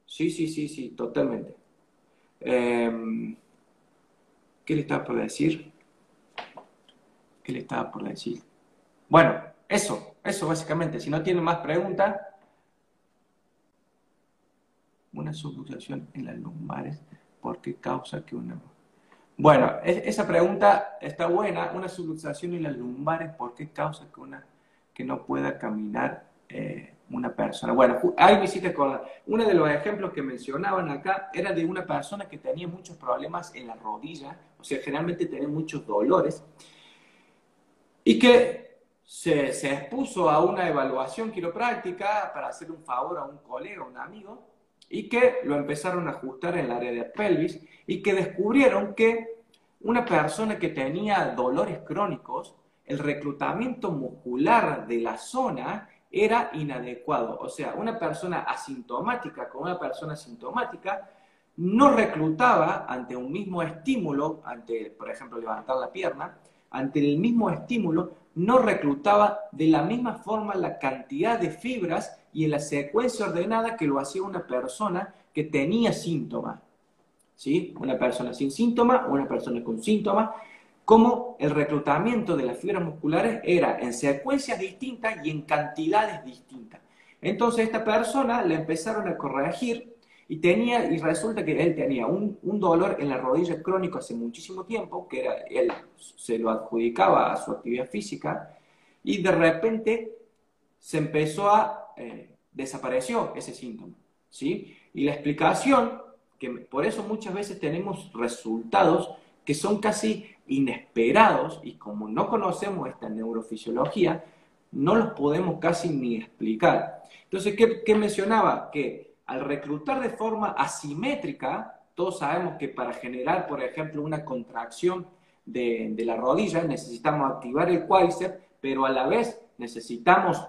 Sí, sí, sí, sí, totalmente. Em, ¿Qué le estaba por decir? ¿Qué le estaba por decir? Bueno, eso, eso básicamente. Si no tienen más preguntas, una subluxación en las lumbares, ¿por qué causa que una... Bueno, esa pregunta está buena. Una subluxación en las lumbares, ¿por qué causa que una que no pueda caminar eh, una persona? Bueno, hay visitas con... Uno de los ejemplos que mencionaban acá era de una persona que tenía muchos problemas en la rodilla, o sea, generalmente tenía muchos dolores, y que se, expuso a una evaluación quiropráctica para hacer un favor a un colega, un amigo, y que lo empezaron a ajustar en el área de pelvis y que descubrieron que una persona que tenía dolores crónicos, el reclutamiento muscular de la zona era inadecuado. O sea, una persona asintomática con una persona sintomática no reclutaba ante un mismo estímulo, ante, por ejemplo, levantar la pierna, ante el mismo estímulo, no reclutaba de la misma forma la cantidad de fibras y en la secuencia ordenada que lo hacía una persona que tenía síntomas. ¿Sí? Una persona sin síntomas una persona con síntomas, como el reclutamiento de las fibras musculares era en secuencias distintas y en cantidades distintas. Entonces esta persona le empezaron a corregir y, tenía, y resulta que él tenía un, dolor en la rodilla crónico hace muchísimo tiempo, que era, él se lo adjudicaba a su actividad física, y de repente se empezó a, eh, desapareció ese síntoma, ¿sí? Y la explicación, que por eso muchas veces tenemos resultados que son casi inesperados, y como no conocemos esta neurofisiología, no los podemos casi ni explicar. Entonces, ¿qué, qué mencionaba? Que al reclutar de forma asimétrica, todos sabemos que para generar, por ejemplo, una contracción de, la rodilla necesitamos activar el cuádriceps, pero a la vez necesitamos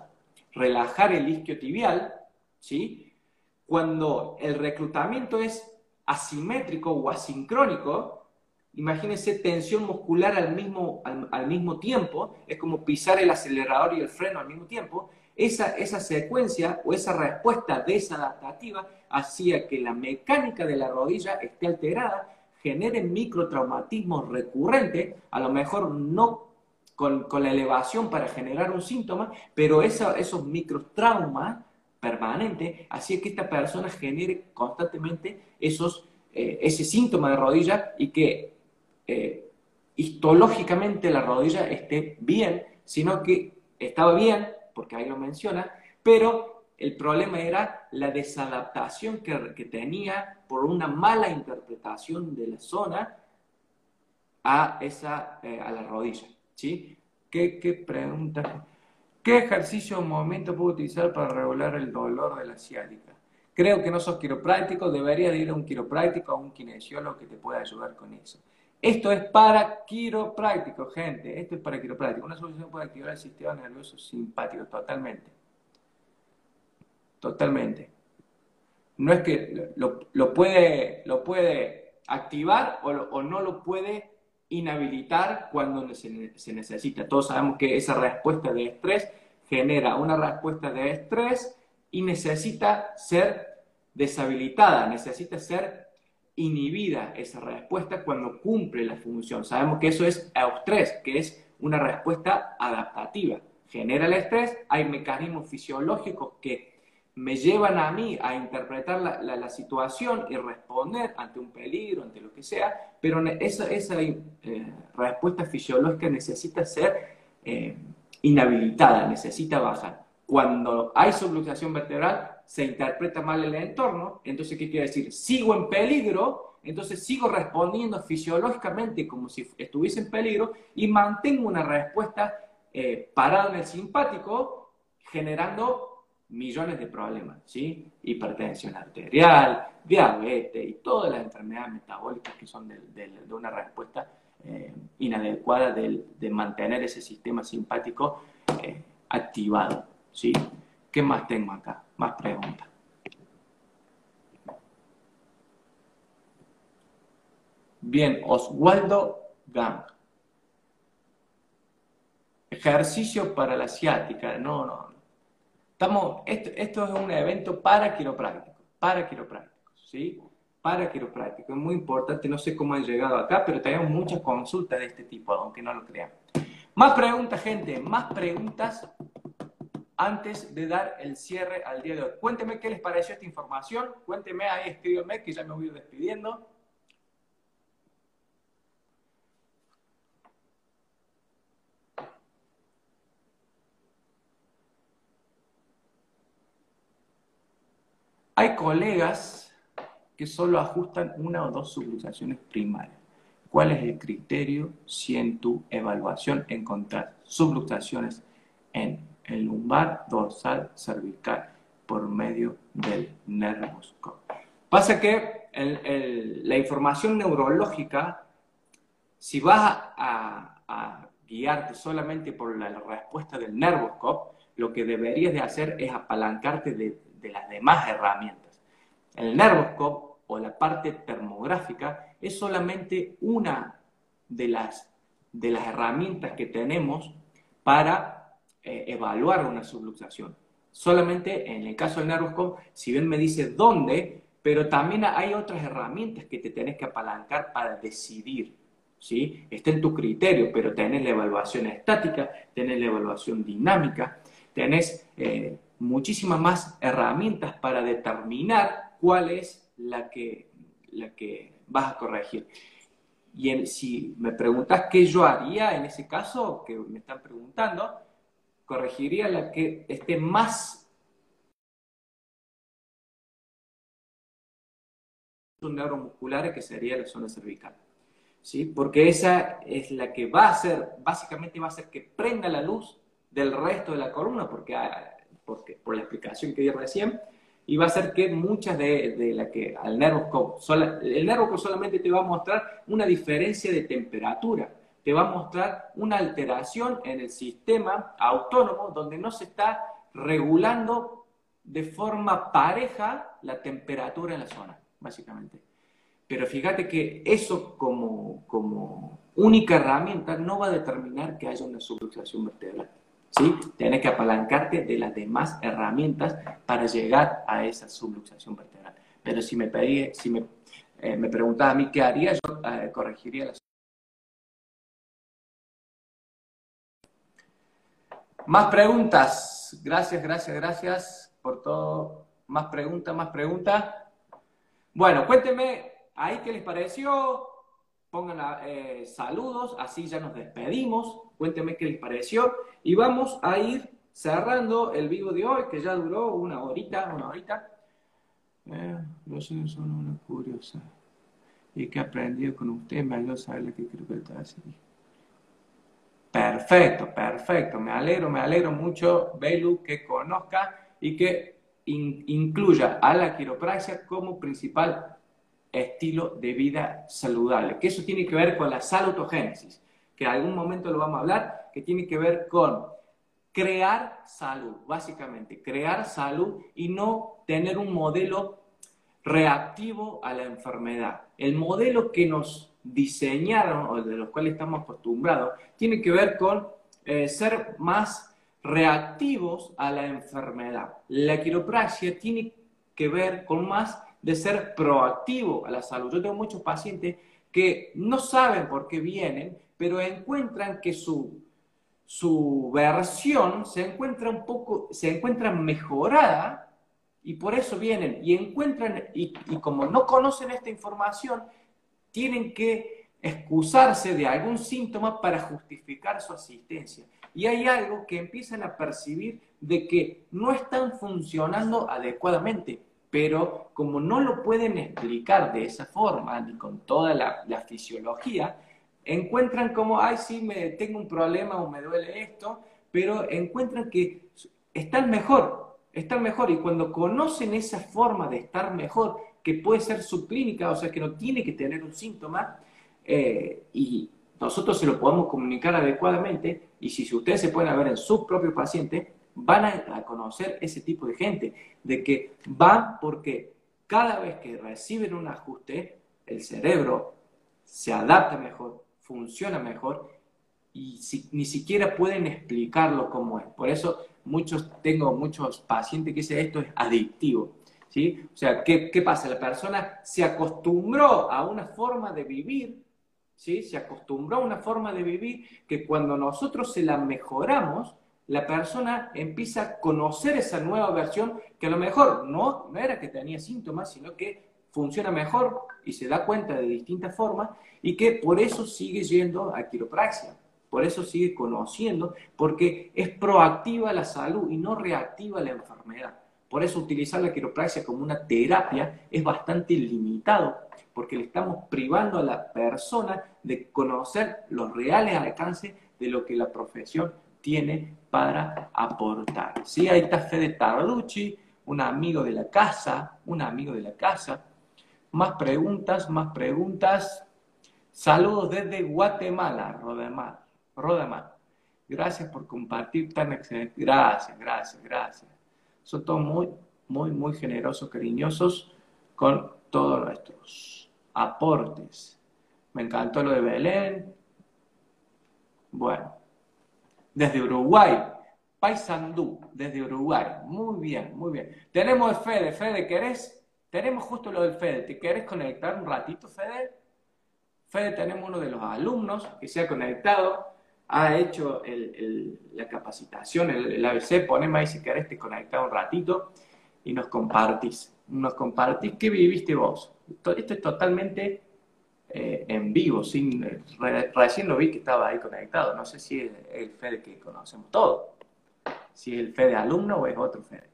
relajar el isquiotibial, ¿sí? Cuando el reclutamiento es asimétrico o asincrónico, imagínense tensión muscular al mismo, al mismo tiempo, es como pisar el acelerador y el freno al mismo tiempo, esa, secuencia o esa respuesta desadaptativa hacía que la mecánica de la rodilla esté alterada, genere microtraumatismos recurrentes, a lo mejor no con, la elevación para generar un síntoma, pero esos microtraumas permanentes hacía que esta persona genere constantemente esos, eh, ese síntoma de rodilla y que eh, histológicamente la rodilla esté bien, sino que estaba bien, porque ahí lo menciona, pero el problema era la desadaptación que, que tenía por una mala interpretación de la zona a, esa, eh, a la rodilla. ¿sí? ¿Qué, ¿Qué pregunta? ¿Qué ejercicio o movimiento puedo utilizar para regular el dolor de la ciática? Creo que no sos quiropráctico, deberías ir a un quiropráctico o a un kinesiólogo que te pueda ayudar con eso. Esto es para quiropráctico, gente. Esto es para quiropráctico. Una solución puede activar el sistema nervioso simpático totalmente. Totalmente. No es que lo, puede, lo puede activar o, no lo puede inhabilitar cuando se, se necesita. Todos sabemos que esa respuesta de estrés genera una respuesta de estrés y necesita ser deshabilitada, necesita ser inhibida esa respuesta cuando cumple la función. Sabemos que eso es eustrés, que es una respuesta adaptativa. Genera el estrés, hay mecanismos fisiológicos que me llevan a mí a interpretar la, situación y responder ante un peligro, ante lo que sea, pero esa, esa eh, respuesta fisiológica necesita ser eh, inhabilitada, necesita bajar. Cuando hay subluxación vertebral, se interpreta mal el entorno, entonces, ¿qué quiere decir? Sigo en peligro, entonces sigo respondiendo fisiológicamente como si estuviese en peligro y mantengo una respuesta eh, parada en el simpático, generando millones de problemas, ¿sí? Hipertensión arterial, diabetes y todas las enfermedades metabólicas que son de, una respuesta eh, inadecuada de, mantener ese sistema simpático eh, activado, ¿sí? ¿Qué más tengo acá? Más preguntas. Bien, Oswaldo Gang. Ejercicio para la asiática. No, no, esto, es un evento para quiroprácticos, para quiroprácticos, ¿sí? Para quiroprácticos. Es muy importante, no sé cómo han llegado acá, pero tenemos muchas consultas de este tipo, aunque no lo crean. Más preguntas, gente, más preguntas antes de dar el cierre al día de hoy. Cuénteme qué les pareció esta información, cuénteme ahí, escríbeme que ya me voy despidiendo. Hay colegas que solo ajustan una o dos subluxaciones primarias. ¿Cuál es el criterio si en tu evaluación encontrar subluxaciones en el lumbar, dorsal, cervical por medio del nervoscopio? Pasa que la información neurológica, si vas a, guiarte solamente por la, respuesta del nervoscopio, lo que deberías de hacer es apalancarte de de las demás herramientas. El nervoscope o la parte termográfica es solamente una de las, de las herramientas que tenemos para eh, evaluar una subluxación. Solamente en el caso del nervoscope, si bien me dice dónde, pero también hay otras herramientas que te tenés que apalancar para decidir. ¿sí? Está en tu criterio, pero tenés la evaluación estática, tenés la evaluación dinámica, tenés eh, muchísimas más herramientas para determinar cuál es la que, la que vas a corregir. Y si me preguntas qué yo haría en ese caso, que me están preguntando, corregiría la que esté más neuromusculares que sería la zona cervical. ¿Sí? Porque esa es la que va a hacer, básicamente va a hacer que prenda la luz del resto de la columna, porque porque, por la explicación que di recién, y va a ser que muchas de, de la que al nervo el nervo solamente te va a mostrar una diferencia de temperatura, te va a mostrar una alteración en el sistema autónomo donde no se está regulando de forma pareja la temperatura en la zona, básicamente. Pero fíjate que eso como, como única herramienta no va a determinar que haya una subluxación vertebral. ¿sí? Tienes que apalancarte de las demás herramientas para llegar a esa subluxación vertebral. Pero si me, pedí, si me, eh, me preguntaba a mí qué haría, yo eh, corregiría la Más preguntas. Gracias, gracias, gracias por todo. Más preguntas, más preguntas. Bueno, cuéntenme ahí qué les pareció. Pongan eh, saludos, así ya nos despedimos. Cuéntenme qué les pareció. Y vamos a ir cerrando el vivo de hoy, que ya duró una horita, una horita. Eh, yo soy solo una curiosa. Y que he aprendido con usted, me ayudó a saber lo que creo que está haciendo. Perfecto, perfecto. Me alegro, me alegro mucho, Belu, que conozca y que incluya a la quiropraxia como principal estilo de vida saludable. Que eso tiene que ver con la salutogénesis, que en algún momento lo vamos a hablar que tiene que ver con crear salud, básicamente, crear salud y no tener un modelo reactivo a la enfermedad. El modelo que nos diseñaron o de los cuales estamos acostumbrados tiene que ver con eh, ser más reactivos a la enfermedad. La quiropraxia tiene que ver con más de ser proactivo a la salud. Yo tengo muchos pacientes que no saben por qué vienen, pero encuentran que su, su versión se encuentra un poco, se encuentra mejorada y por eso vienen y encuentran, y, y como no conocen esta información, tienen que excusarse de algún síntoma para justificar su asistencia. Y hay algo que empiezan a percibir de que no están funcionando adecuadamente, pero como no lo pueden explicar de esa forma, ni con toda la, fisiología, encuentran como, ay, sí, me, tengo un problema o me duele esto, pero encuentran que están mejor, están mejor. Y cuando conocen esa forma de estar mejor, que puede ser subclínica, o sea, que no tiene que tener un síntoma, eh, y nosotros se lo podemos comunicar adecuadamente, y si, ustedes se pueden ver en su propio paciente, van a, conocer ese tipo de gente, de que van porque cada vez que reciben un ajuste, el cerebro se adapta mejor, funciona mejor y ni siquiera pueden explicarlo cómo es. Por eso muchos, tengo muchos pacientes que dicen esto es adictivo. O sea, ¿qué, ¿qué pasa? La persona se acostumbró a una forma de vivir ¿sí? Se acostumbró a una forma de vivir que cuando nosotros se la mejoramos, la persona empieza a conocer esa nueva versión que a lo mejor no, no era que tenía síntomas, sino que funciona mejor y se da cuenta de distintas formas y que por eso sigue yendo a quiropraxia, por eso sigue conociendo, porque es proactiva la salud y no reactiva la enfermedad. Por eso utilizar la quiropraxia como una terapia es bastante limitado porque le estamos privando a la persona de conocer los reales alcances de lo que la profesión tiene para aportar. Sí, ahí está Fede Tarducci, un amigo de la casa, un amigo de la casa. Más preguntas, más preguntas. Saludos desde Guatemala, Rodemar. Rodemar. Gracias por compartir tan excelente. Gracias, gracias, gracias. Son todos muy, muy, muy generosos, cariñosos con todos nuestros aportes. Me encantó lo de Belén. Bueno, desde Uruguay, Paysandú, desde Uruguay. Muy bien, muy bien. Tenemos Fede. Fede, ¿querés? Tenemos justo lo del Fede. ¿Te querés conectar un ratito, Fede? Fede, tenemos uno de los alumnos que se ha conectado, ha hecho la capacitación, el, ABC. Poneme ahí si querés te conectar un ratito y nos compartís. Nos compartís qué viviste vos esto es totalmente eh, en vivo, recién lo vi que estaba ahí conectado, no sé si es el Fede que conocemos todos, si es el Fede alumno o es otro Fede.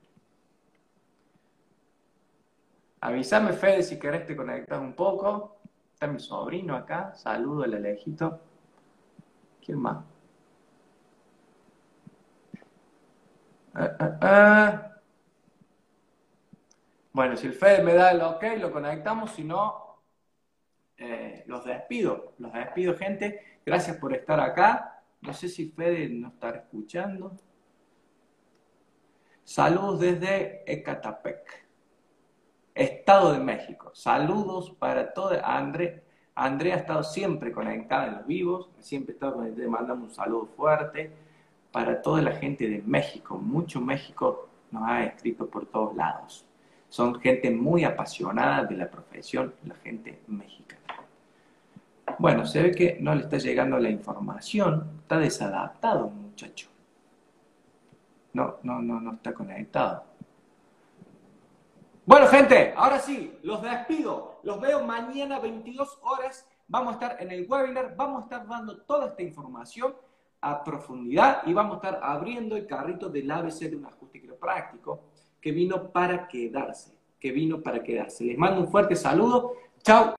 Avísame Fede si querés te conectas un poco. Está mi sobrino acá, saludo el alejito. ¿Quién más? Ah, ah, ah. Bueno, si el Fede me da el ok, lo conectamos, si no, eh, los despido. Los despido, gente. Gracias por estar acá. No sé si Fede nos estará escuchando. Saludos desde Ecatepec, Estado de México. Saludos para todos. André, Andrea ha estado siempre conectada en los vivos, siempre ha estado conectada. Le mandamos un saludo fuerte para toda la gente de México. Mucho México nos ha escrito por todos lados. Son gente muy apasionada de la profesión, la gente mexicana. Bueno, se ve que no le está llegando la información, está desadaptado muchacho. No, no, no, no está conectado. Bueno, gente, ahora sí, los despido. Los veo mañana 22 horas. Vamos a estar en el webinar, vamos a estar dando toda esta información a profundidad y vamos a estar abriendo el carrito del ABC de un ajuste quiropráctico que vino para quedarse, que vino para quedarse. Les mando un fuerte saludo. Chao.